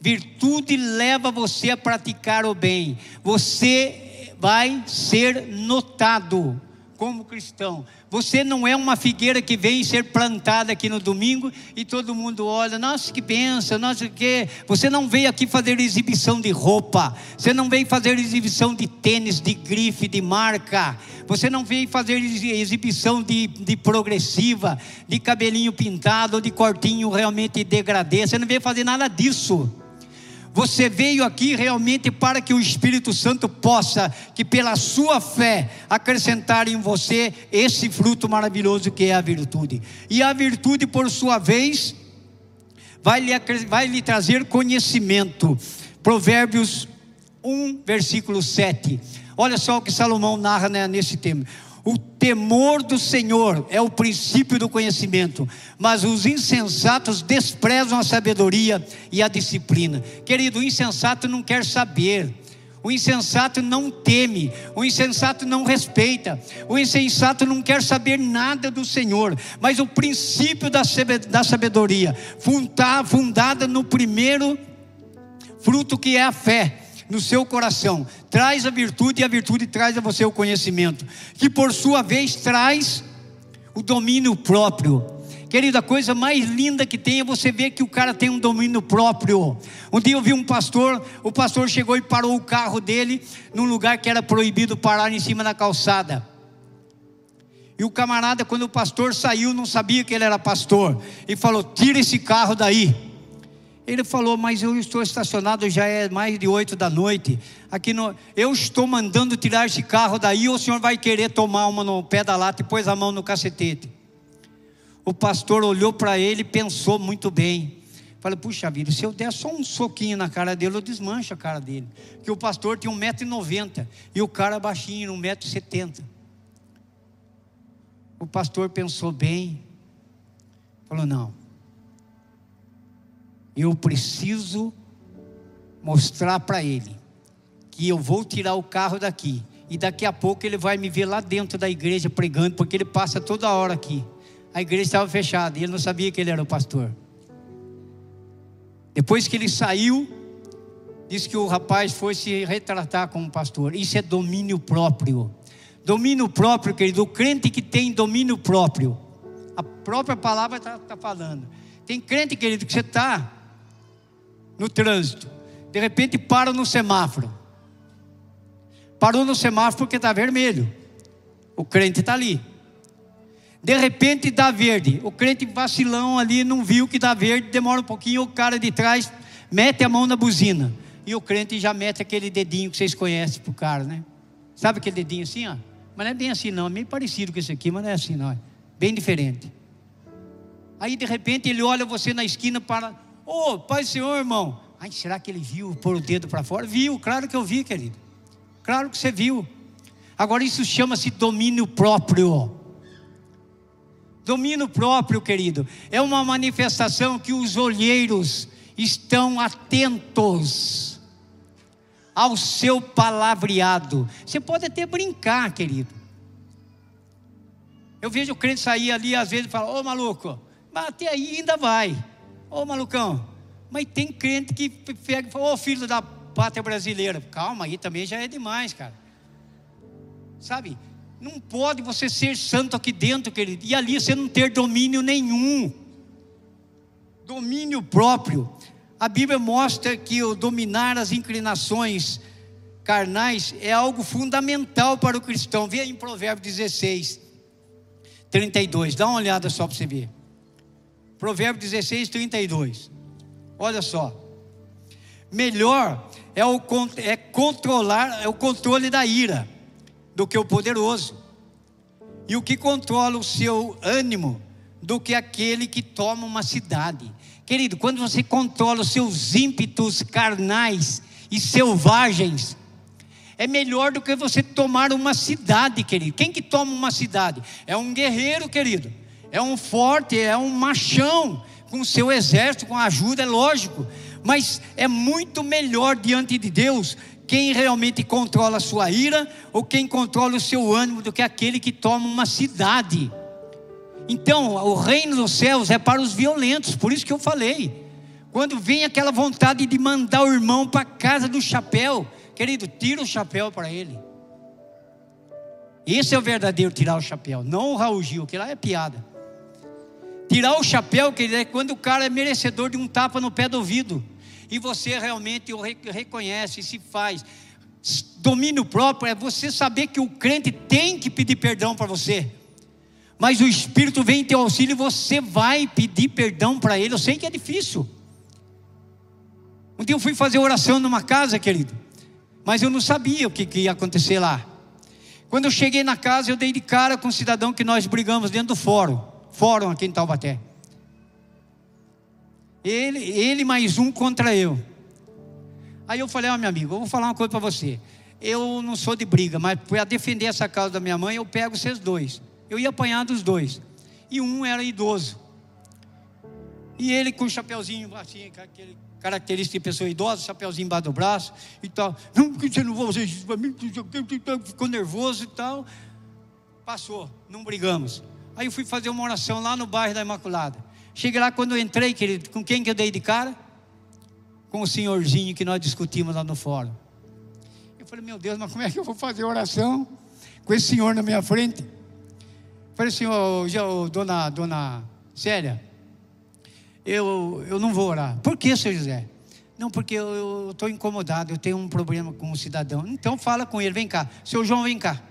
Virtude leva você a praticar o bem. Você vai ser notado como cristão. Você não é uma figueira que vem ser plantada aqui no domingo e todo mundo olha, nossa, que benção, nossa, que. Você não veio aqui fazer exibição de roupa, você não veio fazer exibição de tênis, de grife, de marca, você não veio fazer exibição de, de progressiva, de cabelinho pintado, de cortinho realmente degradê, você não veio fazer nada disso. Você veio aqui realmente para que o Espírito Santo possa, que pela sua fé, acrescentar em você esse fruto maravilhoso que é a virtude. E a virtude, por sua vez, vai lhe, vai lhe trazer conhecimento. Provérbios 1, versículo 7. Olha só o que Salomão narra né, nesse tema. O temor do Senhor é o princípio do conhecimento, mas os insensatos desprezam a sabedoria e a disciplina. Querido, o insensato não quer saber. O insensato não teme, o insensato não respeita, o insensato não quer saber nada do Senhor, mas o princípio da sabedoria, fundada no primeiro fruto que é a fé, no seu coração, traz a virtude e a virtude traz a você o conhecimento, que por sua vez traz o domínio próprio. Querido, a coisa mais linda que tem é você ver que o cara tem um domínio próprio. Um dia eu vi um pastor, o pastor chegou e parou o carro dele num lugar que era proibido parar em cima da calçada. E o camarada, quando o pastor saiu, não sabia que ele era pastor, e falou: Tira esse carro daí. Ele falou, mas eu estou estacionado, já é mais de oito da noite. Aqui no, eu estou mandando tirar esse carro daí, ou o senhor vai querer tomar uma no pé da lata e pôs a mão no cacetete. O pastor olhou para ele e pensou muito bem. Falei, puxa vida, se eu der só um soquinho na cara dele, eu desmancho a cara dele. Porque o pastor tinha 1,90m e o cara baixinho, 1,70m. O pastor pensou bem, falou: não, eu preciso mostrar para ele que eu vou tirar o carro daqui e daqui a pouco ele vai me ver lá dentro da igreja pregando, porque ele passa toda hora aqui. A igreja estava fechada e ele não sabia que ele era o pastor. Depois que ele saiu, disse que o rapaz foi se retratar como pastor. Isso é domínio próprio. Domínio próprio, querido, o crente que tem domínio próprio. A própria palavra está tá falando. Tem crente, querido, que você está no trânsito. De repente para no semáforo. Parou no semáforo porque está vermelho. O crente está ali. De repente dá verde. O crente vacilão ali não viu que dá verde, demora um pouquinho, o cara de trás mete a mão na buzina. E o crente já mete aquele dedinho que vocês conhecem pro cara, né? Sabe aquele dedinho assim, ó? Mas não é bem assim não, é meio parecido com esse aqui, mas não é assim não. É bem diferente. Aí de repente ele olha você na esquina para Ô, oh, Pai Senhor, irmão. Ai, será que ele viu pôr o dedo para fora? Viu, claro que eu vi, querido. Claro que você viu. Agora isso chama-se domínio próprio. Domínio próprio, querido, é uma manifestação que os olheiros estão atentos ao seu palavreado. Você pode até brincar, querido. Eu vejo o crente sair ali, às vezes, e falar: Ô maluco, mas até aí ainda vai. Ô malucão, mas tem crente que pega e fala, ô filho da pátria brasileira. Calma, aí também já é demais, cara. Sabe? Não pode você ser santo aqui dentro, querido, e ali você não ter domínio nenhum. Domínio próprio. A Bíblia mostra que o dominar as inclinações carnais é algo fundamental para o cristão. Vê aí em Provérbios 16, 32. Dá uma olhada só para você ver. Provérbio 16, 32. Olha só. Melhor é, o, é controlar, é o controle da ira do que o poderoso. E o que controla o seu ânimo do que aquele que toma uma cidade. Querido, quando você controla os seus ímpetos carnais e selvagens, é melhor do que você tomar uma cidade, querido. Quem que toma uma cidade? É um guerreiro, querido é um forte, é um machão, com seu exército, com a ajuda, é lógico, mas é muito melhor diante de Deus quem realmente controla a sua ira ou quem controla o seu ânimo do que aquele que toma uma cidade. Então, o reino dos céus é para os violentos, por isso que eu falei. Quando vem aquela vontade de mandar o irmão para casa do chapéu, querido, tira o chapéu para ele. Esse é o verdadeiro tirar o chapéu, não o Raul Gil, que lá é piada. Tirar o chapéu, querido, é quando o cara é merecedor de um tapa no pé do ouvido. E você realmente o reconhece e se faz. Domínio próprio é você saber que o crente tem que pedir perdão para você. Mas o Espírito vem em teu auxílio e você vai pedir perdão para ele. Eu sei que é difícil. Um dia eu fui fazer oração numa casa, querido. Mas eu não sabia o que, que ia acontecer lá. Quando eu cheguei na casa, eu dei de cara com um cidadão que nós brigamos dentro do fórum fórum aqui em Taubaté. Ele, ele mais um contra eu. Aí eu falei, ó oh, meu amigo, eu vou falar uma coisa para você. eu não sou de briga, mas para defender essa causa da minha mãe, eu pego vocês dois. Eu ia apanhar dos dois. E um era idoso. E ele com o chapeuzinho assim, aquele característica de pessoa idosa, chapeuzinho embaixo do braço e tal. Não, que você não vai fazer isso para mim, ficou nervoso e tal. Passou, não brigamos. Aí eu fui fazer uma oração lá no bairro da Imaculada. Cheguei lá quando eu entrei, querido, com quem que eu dei de cara? Com o senhorzinho que nós discutimos lá no fórum. Eu falei, meu Deus, mas como é que eu vou fazer oração com esse senhor na minha frente? Eu falei, senhor, já, dona, dona Célia, eu, eu não vou orar. Por que, senhor José? Não, porque eu estou incomodado, eu tenho um problema com o cidadão. Então fala com ele, vem cá. Seu João, vem cá.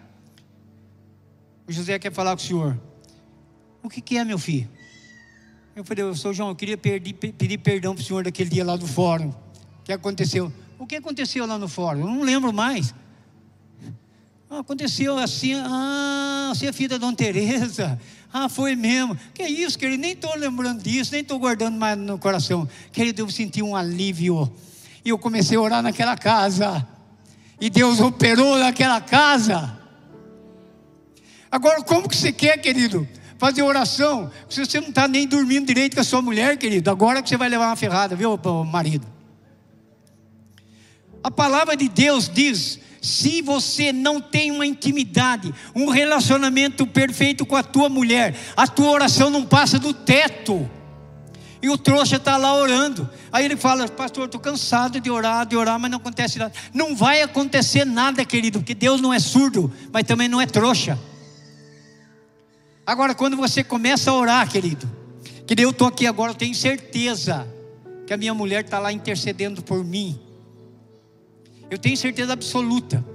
O José quer falar com o senhor. O que, que é, meu filho? Eu falei, eu sou João, eu queria pedir, pedir perdão para o senhor daquele dia lá do fórum. O que aconteceu? O que aconteceu lá no fórum? Eu não lembro mais. Ah, aconteceu assim, ah, você é filha da Dona Tereza. Ah, foi mesmo. Que isso, querido, nem estou lembrando disso, nem estou guardando mais no coração. Querido, eu senti um alívio. E eu comecei a orar naquela casa. E Deus operou naquela casa. Agora, como que você quer, querido? Fazer oração, se você não está nem dormindo direito com a sua mulher, querido, agora que você vai levar uma ferrada, viu, marido? A palavra de Deus diz se você não tem uma intimidade, um relacionamento perfeito com a tua mulher, a tua oração não passa do teto. E o trouxa está lá orando. Aí ele fala, pastor, estou cansado de orar, de orar, mas não acontece nada. Não vai acontecer nada, querido, porque Deus não é surdo, mas também não é trouxa. Agora, quando você começa a orar, querido, que eu estou aqui agora, eu tenho certeza que a minha mulher está lá intercedendo por mim. Eu tenho certeza absoluta.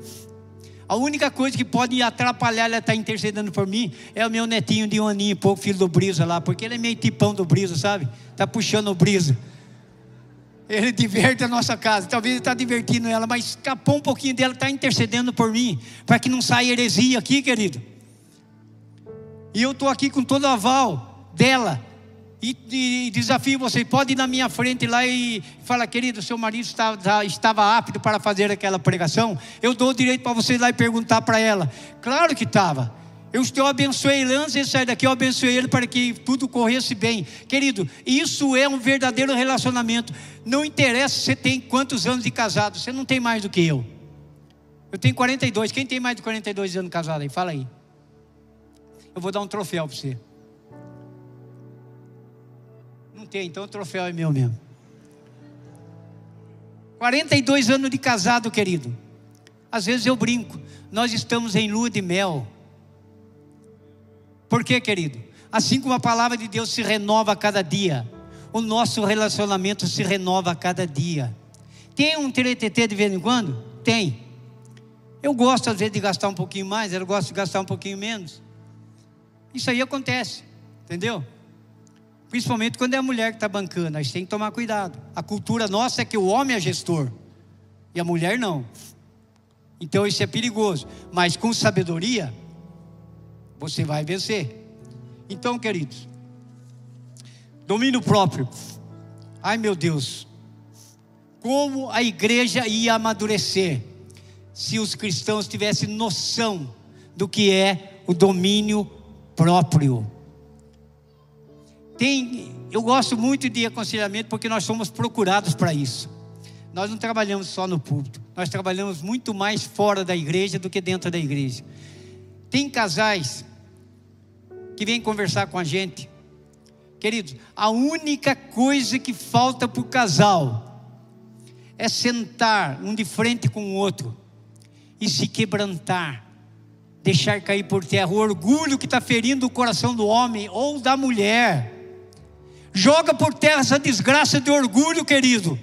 A única coisa que pode atrapalhar ela estar tá intercedendo por mim é o meu netinho de um aninho e pouco, filho do Brisa lá, porque ele é meio tipão do Brisa, sabe? Está puxando o Brisa. Ele diverte a nossa casa. Talvez ele está divertindo ela, mas escapou um pouquinho dela, está intercedendo por mim, para que não saia heresia aqui, querido. E eu estou aqui com todo o aval dela, e, e, desafio você, pode ir na minha frente lá e falar, querido, seu marido estava, estava apto para fazer aquela pregação? Eu dou o direito para você ir lá e perguntar para ela. Claro que estava. Eu, eu abençoei antes de sair daqui, eu abençoei ele para que tudo corresse bem. Querido, isso é um verdadeiro relacionamento. Não interessa se você tem quantos anos de casado, você não tem mais do que eu. Eu tenho 42. Quem tem mais de 42 anos casado aí? Fala aí. Eu vou dar um troféu para você tem, então o troféu é meu mesmo. 42 anos de casado, querido. Às vezes eu brinco, nós estamos em lua de mel. Por quê, querido? Assim como a palavra de Deus se renova a cada dia, o nosso relacionamento se renova a cada dia. Tem um TTT de vez em quando? Tem. Eu gosto às vezes de gastar um pouquinho mais, eu gosto de gastar um pouquinho menos. Isso aí acontece, entendeu? Principalmente quando é a mulher que está bancando, a gente tem que tomar cuidado. A cultura nossa é que o homem é gestor e a mulher não. Então isso é perigoso. Mas com sabedoria, você vai vencer. Então, queridos, domínio próprio. Ai meu Deus, como a igreja ia amadurecer se os cristãos tivessem noção do que é o domínio próprio. Tem, eu gosto muito de aconselhamento porque nós somos procurados para isso. Nós não trabalhamos só no púlpito, nós trabalhamos muito mais fora da igreja do que dentro da igreja. Tem casais que vêm conversar com a gente, queridos, a única coisa que falta para o casal é sentar um de frente com o outro e se quebrantar, deixar cair por terra o orgulho que está ferindo o coração do homem ou da mulher Joga por terra essa desgraça de orgulho, querido.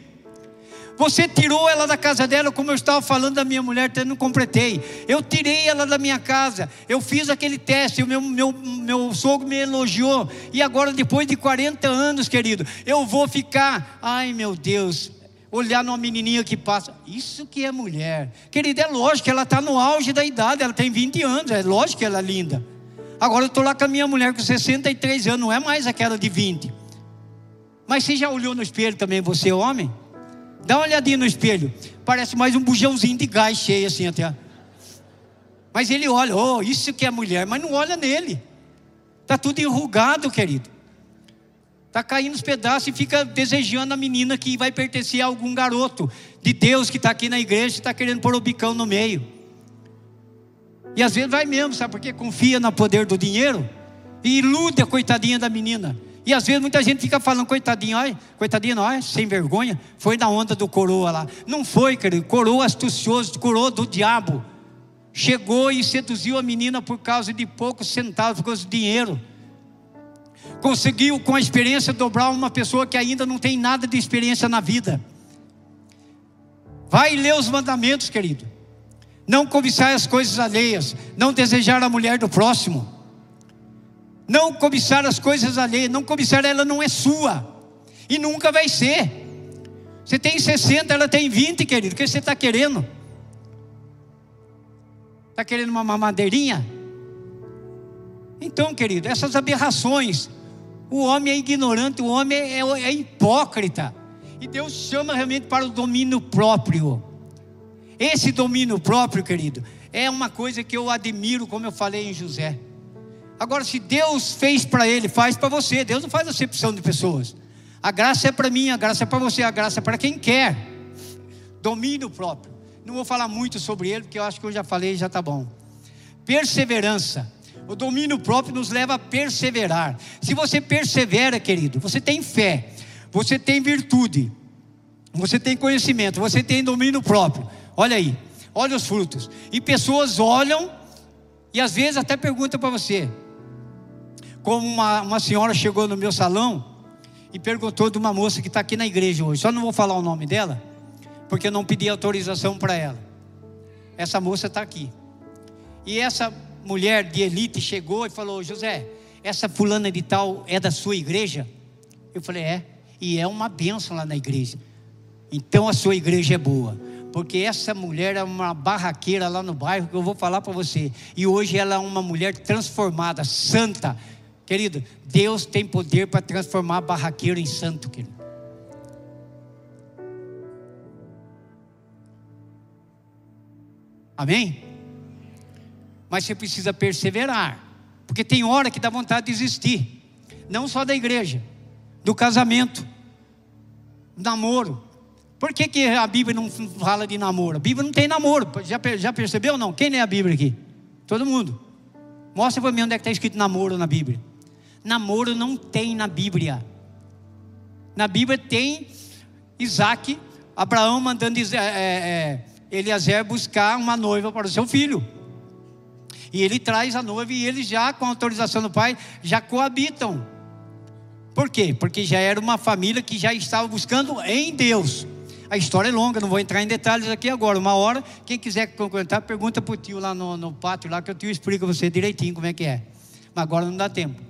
Você tirou ela da casa dela, como eu estava falando da minha mulher, até não completei. Eu tirei ela da minha casa. Eu fiz aquele teste, o meu, meu, meu sogro me elogiou. E agora, depois de 40 anos, querido, eu vou ficar, ai meu Deus, olhar numa menininha que passa. Isso que é mulher. Querida, é lógico que ela está no auge da idade, ela tem 20 anos, é lógico que ela é linda. Agora eu estou lá com a minha mulher com 63 anos, não é mais aquela de 20. Mas você já olhou no espelho também, você homem? Dá uma olhadinha no espelho. Parece mais um bujãozinho de gás cheio assim até. Mas ele olha, oh, isso que é mulher, mas não olha nele. Está tudo enrugado, querido. Está caindo os pedaços e fica desejando a menina que vai pertencer a algum garoto de Deus que está aqui na igreja e está querendo pôr o bicão no meio. E às vezes vai mesmo, sabe porque confia no poder do dinheiro e ilude a coitadinha da menina. E às vezes muita gente fica falando, coitadinho, olha, coitadinho, olha, sem vergonha, foi na onda do coroa lá. Não foi, querido, coroa astucioso, coroa do diabo. Chegou e seduziu a menina por causa de poucos centavos, por causa de dinheiro. Conseguiu, com a experiência, dobrar uma pessoa que ainda não tem nada de experiência na vida. Vai ler os mandamentos, querido. Não cobiçar as coisas alheias, não desejar a mulher do próximo não cobiçar as coisas alheias, não cobiçar, ela não é sua, e nunca vai ser. Você tem 60, ela tem 20, querido, o que você está querendo? Está querendo uma mamadeirinha? Então, querido, essas aberrações, o homem é ignorante, o homem é, é, é hipócrita, e Deus chama realmente para o domínio próprio. Esse domínio próprio, querido, é uma coisa que eu admiro, como eu falei em José. Agora, se Deus fez para ele, faz para você. Deus não faz acepção de pessoas. A graça é para mim, a graça é para você, a graça é para quem quer. Domínio próprio. Não vou falar muito sobre ele, porque eu acho que eu já falei, já está bom. Perseverança. O domínio próprio nos leva a perseverar. Se você persevera, querido, você tem fé, você tem virtude, você tem conhecimento, você tem domínio próprio. Olha aí, olha os frutos. E pessoas olham e às vezes até perguntam para você: como uma, uma senhora chegou no meu salão e perguntou de uma moça que está aqui na igreja hoje. Só não vou falar o nome dela, porque eu não pedi autorização para ela. Essa moça está aqui. E essa mulher de elite chegou e falou: José, essa fulana de tal é da sua igreja? Eu falei: é. E é uma bênção lá na igreja. Então a sua igreja é boa. Porque essa mulher é uma barraqueira lá no bairro que eu vou falar para você. E hoje ela é uma mulher transformada, santa, Querido, Deus tem poder para transformar barraqueiro em santo, querido. Amém? Mas você precisa perseverar, porque tem hora que dá vontade de desistir, não só da igreja, do casamento, do namoro. Por que, que a Bíblia não fala de namoro? A Bíblia não tem namoro, já, já percebeu ou não? Quem lê a Bíblia aqui? Todo mundo. Mostra para mim onde é que está escrito namoro na Bíblia. Namoro não tem na Bíblia. Na Bíblia tem Isaac, Abraão mandando é, é, Eliezer buscar uma noiva para o seu filho. E ele traz a noiva e eles já, com autorização do pai, já coabitam. Por quê? Porque já era uma família que já estava buscando em Deus. A história é longa, não vou entrar em detalhes aqui agora. Uma hora, quem quiser comentar, pergunta para o tio lá no, no pátio, lá que o tio explica você direitinho como é que é. Mas agora não dá tempo.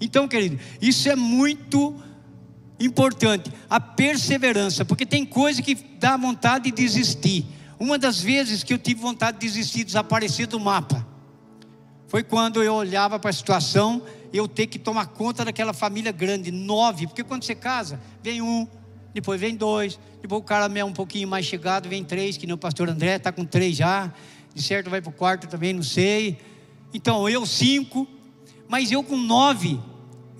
Então, querido, isso é muito importante, a perseverança, porque tem coisa que dá vontade de desistir. Uma das vezes que eu tive vontade de desistir, desaparecer do mapa, foi quando eu olhava para a situação, eu ter que tomar conta daquela família grande, nove, porque quando você casa, vem um, depois vem dois, depois o cara é um pouquinho mais chegado, vem três, que nem o pastor André, está com três já, de certo vai para o quarto também, não sei. Então, eu cinco, mas eu com nove,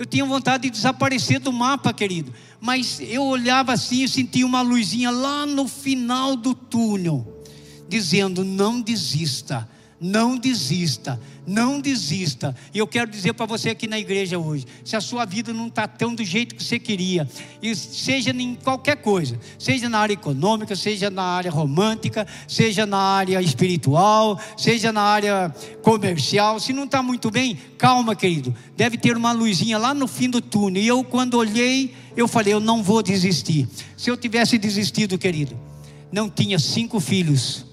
eu tinha vontade de desaparecer do mapa, querido. Mas eu olhava assim e sentia uma luzinha lá no final do túnel, dizendo: não desista não desista, não desista. E eu quero dizer para você aqui na igreja hoje: se a sua vida não está tão do jeito que você queria, seja em qualquer coisa, seja na área econômica, seja na área romântica, seja na área espiritual, seja na área comercial, se não está muito bem, calma, querido. Deve ter uma luzinha lá no fim do túnel. E eu, quando olhei, eu falei: eu não vou desistir. Se eu tivesse desistido, querido, não tinha cinco filhos,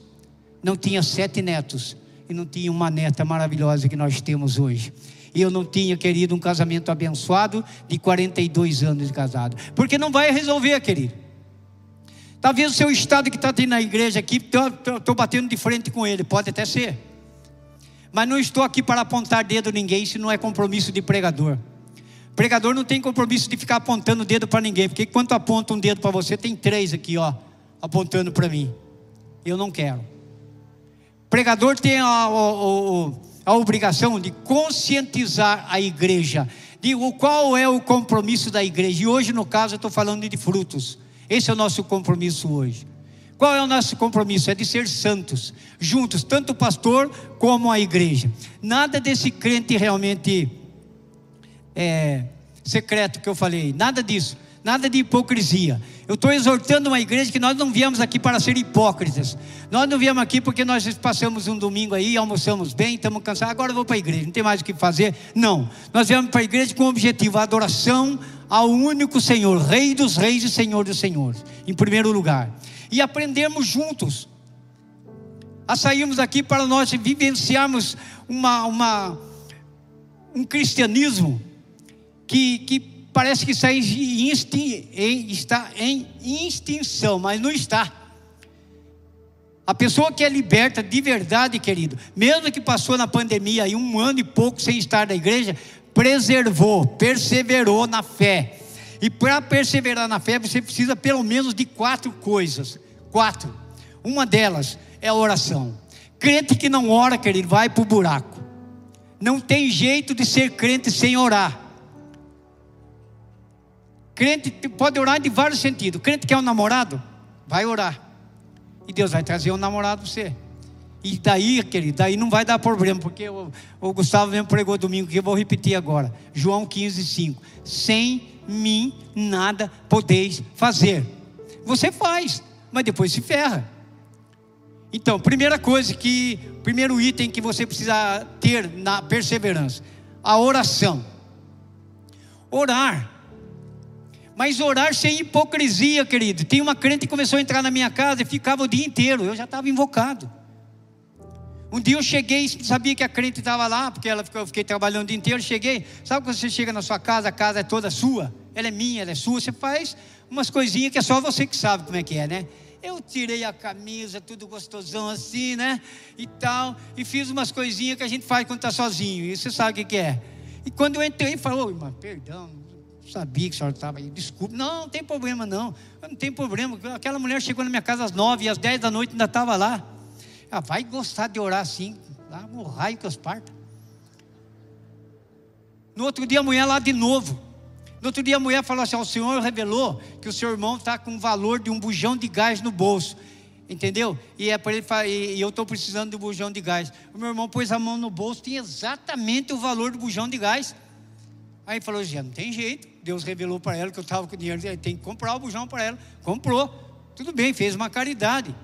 não tinha sete netos e não tinha uma neta maravilhosa que nós temos hoje. E eu não tinha, querido, um casamento abençoado de 42 anos de casado. Porque não vai resolver, querido. Talvez o seu estado que está tendo na igreja aqui, estou batendo de frente com ele, pode até ser. Mas não estou aqui para apontar dedo a ninguém, se não é compromisso de pregador. Pregador não tem compromisso de ficar apontando dedo para ninguém, porque quando aponta um dedo para você, tem três aqui, ó, apontando para mim. Eu não quero. Pregador tem a, a, a, a obrigação de conscientizar a igreja de qual é o compromisso da igreja. E hoje, no caso, eu estou falando de frutos. Esse é o nosso compromisso hoje. Qual é o nosso compromisso? É de ser santos, juntos, tanto o pastor como a igreja. Nada desse crente realmente é, secreto que eu falei, nada disso, nada de hipocrisia. Eu estou exortando uma igreja que nós não viemos aqui para ser hipócritas. Nós não viemos aqui porque nós passamos um domingo aí, almoçamos bem, estamos cansados, agora eu vou para a igreja, não tem mais o que fazer. Não, nós viemos para a igreja com o objetivo, a adoração ao único Senhor, Rei dos Reis e Senhor dos Senhores, em primeiro lugar. E aprendermos juntos a sairmos daqui para nós vivenciarmos uma, uma um cristianismo que, que parece que está em, está em extinção, mas não está. A pessoa que é liberta de verdade, querido, mesmo que passou na pandemia aí um ano e pouco sem estar na igreja, preservou, perseverou na fé. E para perseverar na fé, você precisa pelo menos de quatro coisas. Quatro. Uma delas é a oração. Crente que não ora, querido, vai para o buraco. Não tem jeito de ser crente sem orar. Crente pode orar de vários sentidos. Crente quer um namorado? Vai orar. E Deus vai trazer um namorado para você. E daí, querido, daí não vai dar problema, porque o, o Gustavo mesmo pregou domingo, que eu vou repetir agora. João 15, 5. Sem mim nada podeis fazer. Você faz, mas depois se ferra. Então, primeira coisa que, primeiro item que você precisa ter na perseverança, a oração. Orar mas orar sem hipocrisia, querido. Tem uma crente que começou a entrar na minha casa e ficava o dia inteiro. Eu já estava invocado. Um dia eu cheguei, sabia que a crente estava lá, porque ela ficou, eu fiquei trabalhando o dia inteiro. Cheguei, sabe quando você chega na sua casa, a casa é toda sua? Ela é minha, ela é sua. Você faz umas coisinhas que é só você que sabe como é que é, né? Eu tirei a camisa, tudo gostosão assim, né? E tal, e fiz umas coisinhas que a gente faz quando está sozinho. E você sabe o que, é. E quando eu entrei, falou, irmã, perdão, sabia que a senhora estava aí, desculpe. Não, não tem problema não, não tem problema. Aquela mulher chegou na minha casa às nove e às dez da noite ainda estava lá. Ela vai gostar de orar assim, lá no raio que os parta. No outro dia a mulher lá de novo. No outro dia a mulher falou assim: o senhor revelou que o seu irmão está com o valor de um bujão de gás no bolso. Entendeu? E é para ele e eu estou precisando do bujão de gás. O meu irmão pôs a mão no bolso, tinha exatamente o valor do bujão de gás. Aí falou: já não tem jeito. Deus revelou para ela que eu estava com dinheiro, tem que comprar o bujão para ela. Comprou. Tudo bem, fez uma caridade.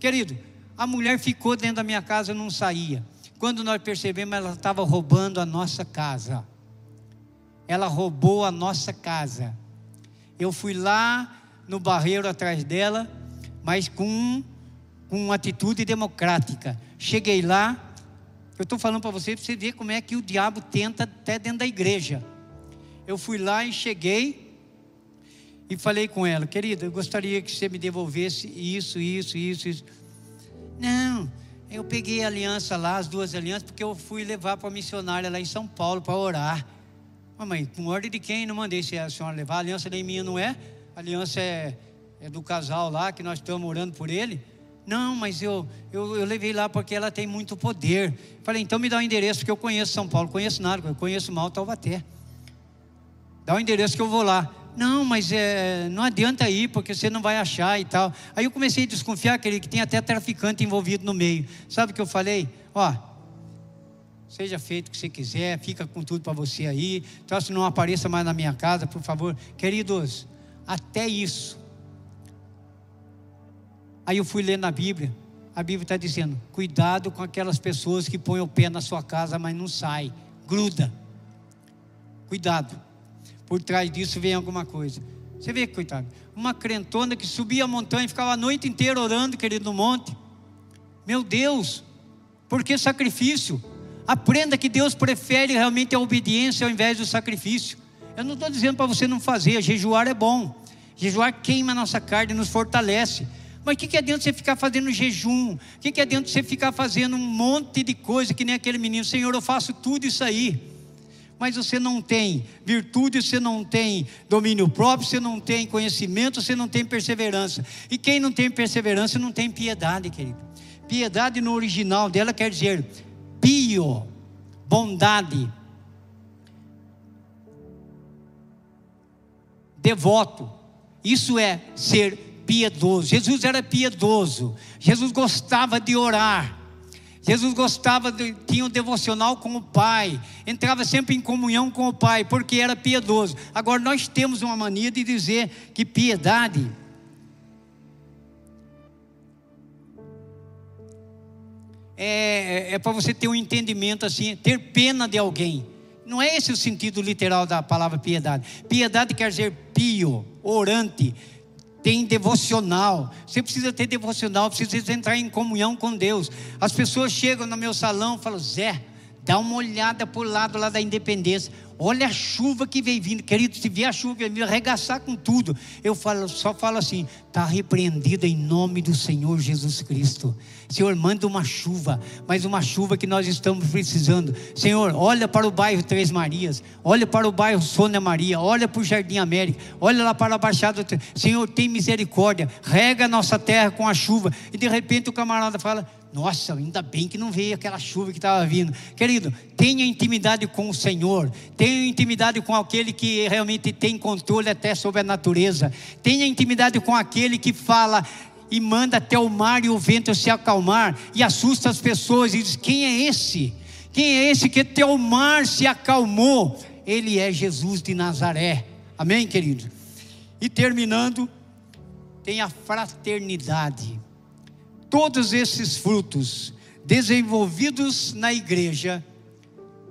Querido, a mulher ficou dentro da minha casa e não saía. Quando nós percebemos, ela estava roubando a nossa casa. Ela roubou a nossa casa. Eu fui lá no barreiro atrás dela, mas com, com uma atitude democrática. Cheguei lá, eu estou falando para você, para você ver como é que o diabo tenta até dentro da igreja. Eu fui lá e cheguei e falei com ela, querida, eu gostaria que você me devolvesse isso, isso, isso, isso. Não, eu peguei a aliança lá, as duas alianças, porque eu fui levar para a missionária lá em São Paulo para orar. Mamãe, com ordem de quem? Não mandei a senhora levar. A aliança nem minha não é. A aliança é, é do casal lá, que nós estamos orando por ele. Não, mas eu, eu, eu, levei lá porque ela tem muito poder. Falei, então me dá o um endereço, porque eu conheço São Paulo, conheço nada, eu conheço mal Taubaté. Dá o um endereço que eu vou lá. Não, mas é, não adianta ir, porque você não vai achar e tal. Aí eu comecei a desconfiar que, ele, que tem até traficante envolvido no meio. Sabe o que eu falei? Ó, seja feito o que você quiser, fica com tudo para você aí. Então, se não apareça mais na minha casa, por favor. Queridos, até isso Aí eu fui ler na Bíblia. A Bíblia está dizendo: cuidado com aquelas pessoas que põem o pé na sua casa, mas não sai, gruda. Cuidado. Por trás disso vem alguma coisa. Você vê, coitado, uma crentona que subia a montanha e ficava a noite inteira orando, querido, no monte. Meu Deus, por que sacrifício? Aprenda que Deus prefere realmente a obediência ao invés do sacrifício. Eu não estou dizendo para você não fazer, jejuar é bom. Jejuar queima a nossa carne e nos fortalece. Mas o que, que adianta você ficar fazendo jejum? O que, que adianta você ficar fazendo um monte de coisa que nem aquele menino? Senhor, eu faço tudo isso aí. mas você não tem virtude, você não tem domínio próprio, você não tem conhecimento, você não tem perseverança. E quem não tem perseverança não tem piedade, querido. Piedade no original dela quer dizer pio, bondade, devoto. Isso é ser piedoso. Jesus era piedoso. Jesus gostava de orar. Jesus gostava, de, tinha um devocional com o Pai, entrava sempre em comunhão com o Pai, porque era piedoso. Agora, nós temos uma mania de dizer que piedade é, é para você ter um entendimento assim, ter pena de alguém. Não é esse o sentido literal da palavra piedade. Piedade quer dizer pio, orante, tem devocional. Você precisa ter devocional, precisa entrar em comunhão com Deus. As pessoas chegam no meu salão e falam: Zé, dá uma olhada por lado lá da independência. Olha a chuva que vem vindo, querido. Se vier a chuva, vem arregaçar com tudo. Eu falo, só falo assim: está repreendida em nome do Senhor Jesus Cristo. Senhor, manda uma chuva, mas uma chuva que nós estamos precisando. Senhor, olha para o bairro Três Marias, olha para o bairro Sônia Maria, olha para o Jardim América, olha lá para a Baixada. Senhor, tem misericórdia, rega a nossa terra com a chuva. E de repente o camarada fala: nossa, ainda bem que não veio aquela chuva que estava vindo. Querido, tenha intimidade com o Senhor, tenha intimidade com aquele que realmente tem controle até sobre a natureza, tenha intimidade com aquele que fala e manda até o mar e o vento se acalmar e assusta as pessoas e diz: Quem é esse? Quem é esse que até o mar se acalmou? Ele é Jesus de Nazaré. Amém, querido? E terminando, tem a fraternidade todos esses frutos desenvolvidos na igreja,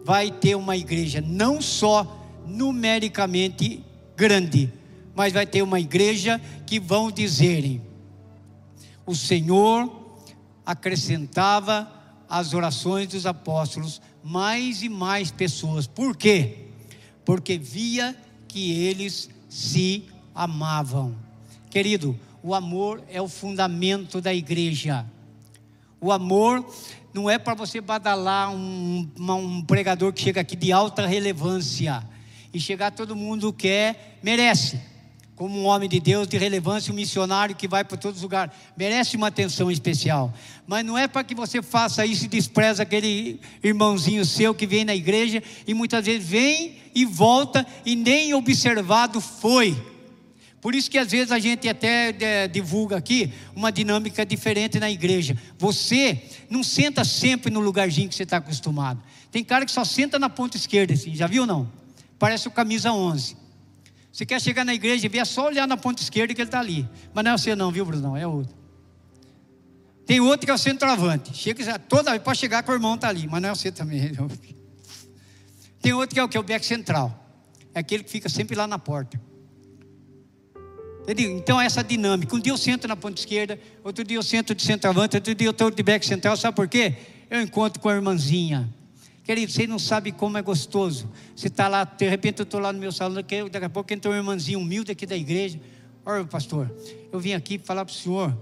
vai ter uma igreja não só numericamente grande, mas vai ter uma igreja que vão dizerem: o Senhor acrescentava às orações dos apóstolos mais e mais pessoas. Por quê? Porque via que eles se amavam. Querido, o amor é o fundamento da igreja. O amor não é para você badalar um, um pregador que chega aqui de alta relevância e chegar todo mundo quer, merece. Como um homem de Deus de relevância, um missionário que vai para todos os lugares, merece uma atenção especial. Mas não é para que você faça isso e despreza aquele irmãozinho seu que vem na igreja e muitas vezes vem e volta e nem observado foi. Por isso que às vezes a gente até é, divulga aqui uma dinâmica diferente na igreja. Você não senta sempre no lugarzinho que você está acostumado. Tem cara que só senta na ponta esquerda, assim, já viu não? Parece o camisa 11. Você quer chegar na igreja e ver, é só olhar na ponta esquerda que ele está ali. Mas não é você não, viu, Brunão? É outro. Tem outro que é o centroavante. Chega toda para chegar com o irmão está ali, mas não é você também. Tem outro que é o que? O back central. É aquele que fica sempre lá na porta. Entendeu? Então, essa dinâmica. Um dia eu sento na ponta esquerda, outro dia eu sento de centroavante, outro dia eu estou de back central. Sabe por quê? Eu encontro com a irmãzinha. Querido, você não sabe como é gostoso. Você está lá, de repente eu estou lá no meu salão, daqui a pouco entra um irmãzinho humilde aqui da igreja. Olha, pastor, eu vim aqui falar para o senhor,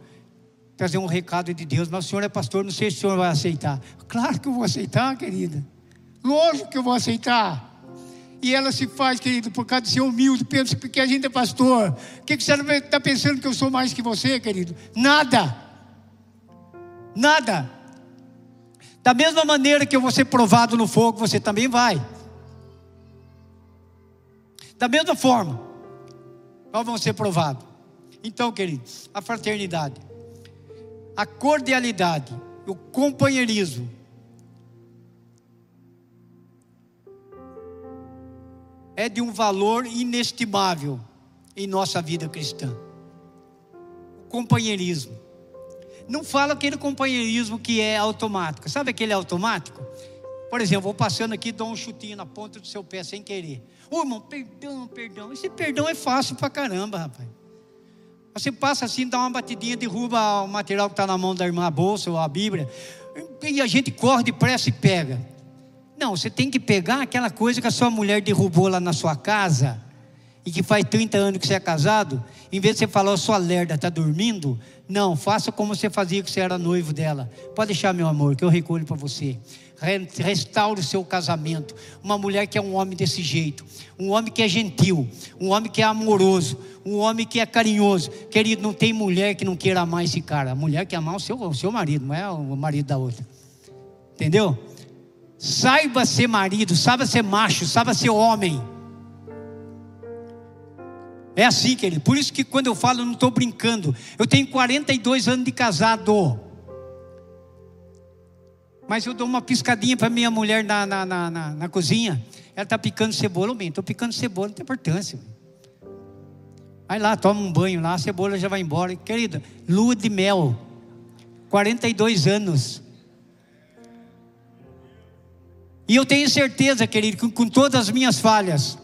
trazer um recado de Deus, mas o senhor é pastor, não sei se o senhor vai aceitar. Claro que eu vou aceitar, querida. Lógico que eu vou aceitar. E ela se faz, querido, por causa de ser humilde, pensa porque a gente é pastor. O que, você está pensando que eu sou mais que você, querido? Nada. Nada. Da mesma maneira que eu vou ser provado no fogo, você também vai. Da mesma forma, nós vamos ser provados. Então, querido, a fraternidade, a cordialidade, o companheirismo, é de um valor inestimável em nossa vida cristã. O companheirismo. Não fala aquele companheirismo que é automático. Sabe aquele automático? Por exemplo, vou passando aqui, dou um chutinho na ponta do seu pé sem querer. Ô irmão, perdão, perdão. Esse perdão é fácil pra caramba, rapaz. Você passa assim, dá uma batidinha, derruba o material que está na mão da irmã, a bolsa ou a Bíblia. E a gente corre depressa e pega. Não, você tem que pegar aquela coisa que a sua mulher derrubou lá na sua casa e que faz 30 anos que você é casado, em vez de você falar, sua lerda, está dormindo? Não, faça como você fazia que você era noivo dela. Pode deixar, meu amor, que eu recolho para você. Restaure o seu casamento. Uma mulher que é um homem desse jeito. Um homem que é gentil. Um homem que é amoroso. Um homem que é carinhoso. Querido, não tem mulher que não queira amar esse cara. A mulher quer amar o seu, o seu marido, não é o marido da outra. Entendeu? Saiba ser marido, saiba ser macho, saiba ser homem. É assim, querido. Por isso que quando eu falo, eu não estou brincando. Eu tenho 42 anos de casado. Mas eu dou uma piscadinha para minha mulher na, na, na, na, na cozinha. Ela está picando cebola. Bem, estou picando cebola, não tem importância. Vai lá, toma um banho lá, a cebola já vai embora. Querida, lua de mel. 42 anos. E eu tenho certeza, querido, que com todas as minhas falhas,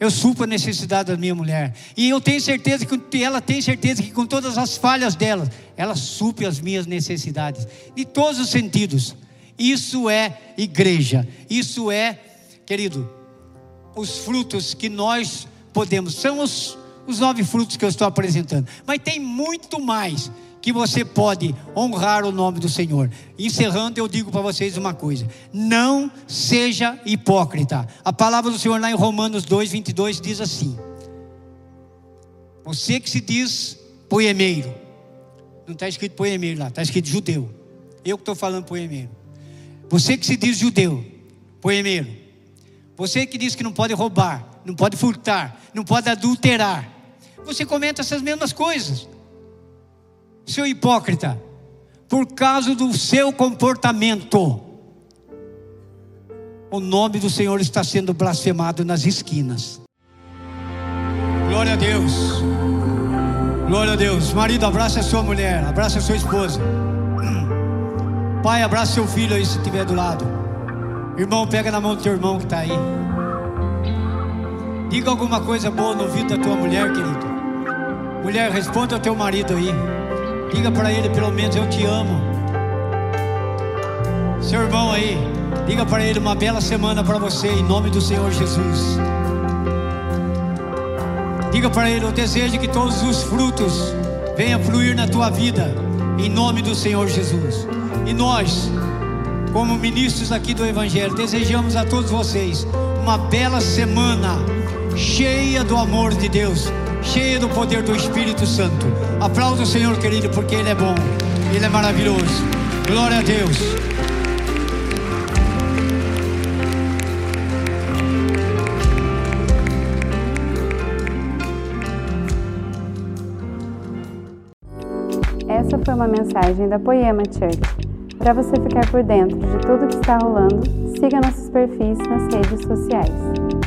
eu supro a necessidade da minha mulher. E eu tenho certeza que ela tem certeza que com todas as falhas dela, ela supre as minhas necessidades. De todos os sentidos. Isso é igreja. Isso é, querido, os frutos que nós podemos. São os, os nove frutos que eu estou apresentando. Mas tem muito mais que você pode honrar o nome do Senhor. Encerrando, eu digo para vocês uma coisa: não seja hipócrita. A palavra do Senhor lá em Romanos 2, 22 diz assim: Você que se diz poemeiro, não está escrito poemeiro lá, está escrito judeu. Eu que estou falando poemeiro. Você que se diz judeu, poemeiro. Você que diz que não pode roubar, não pode furtar, não pode adulterar. Você comenta essas mesmas coisas seu hipócrita, por causa do seu comportamento, o nome do Senhor está sendo blasfemado nas esquinas. Glória a Deus. Glória a Deus. Marido, abraça a sua mulher, abraça a sua esposa. Pai, abraça seu filho aí se estiver do lado. Irmão, pega na mão do teu irmão que está aí. Diga alguma coisa boa no ouvido da tua mulher, querido. Mulher, responda ao teu marido aí. Diga para ele pelo menos eu te amo. Seu irmão aí, diga para ele uma bela semana para você em nome do Senhor Jesus. Diga para ele, eu desejo que todos os frutos venham fluir na tua vida em nome do Senhor Jesus. E nós, como ministros aqui do Evangelho, desejamos a todos vocês uma bela semana cheia do amor de Deus cheia do poder do Espírito Santo. Aplauda o Senhor, querido, porque Ele é bom, Ele é maravilhoso. Glória a Deus. Essa foi uma mensagem da Poema Church. Para você ficar por dentro de tudo que está rolando, siga nossos perfis nas redes sociais.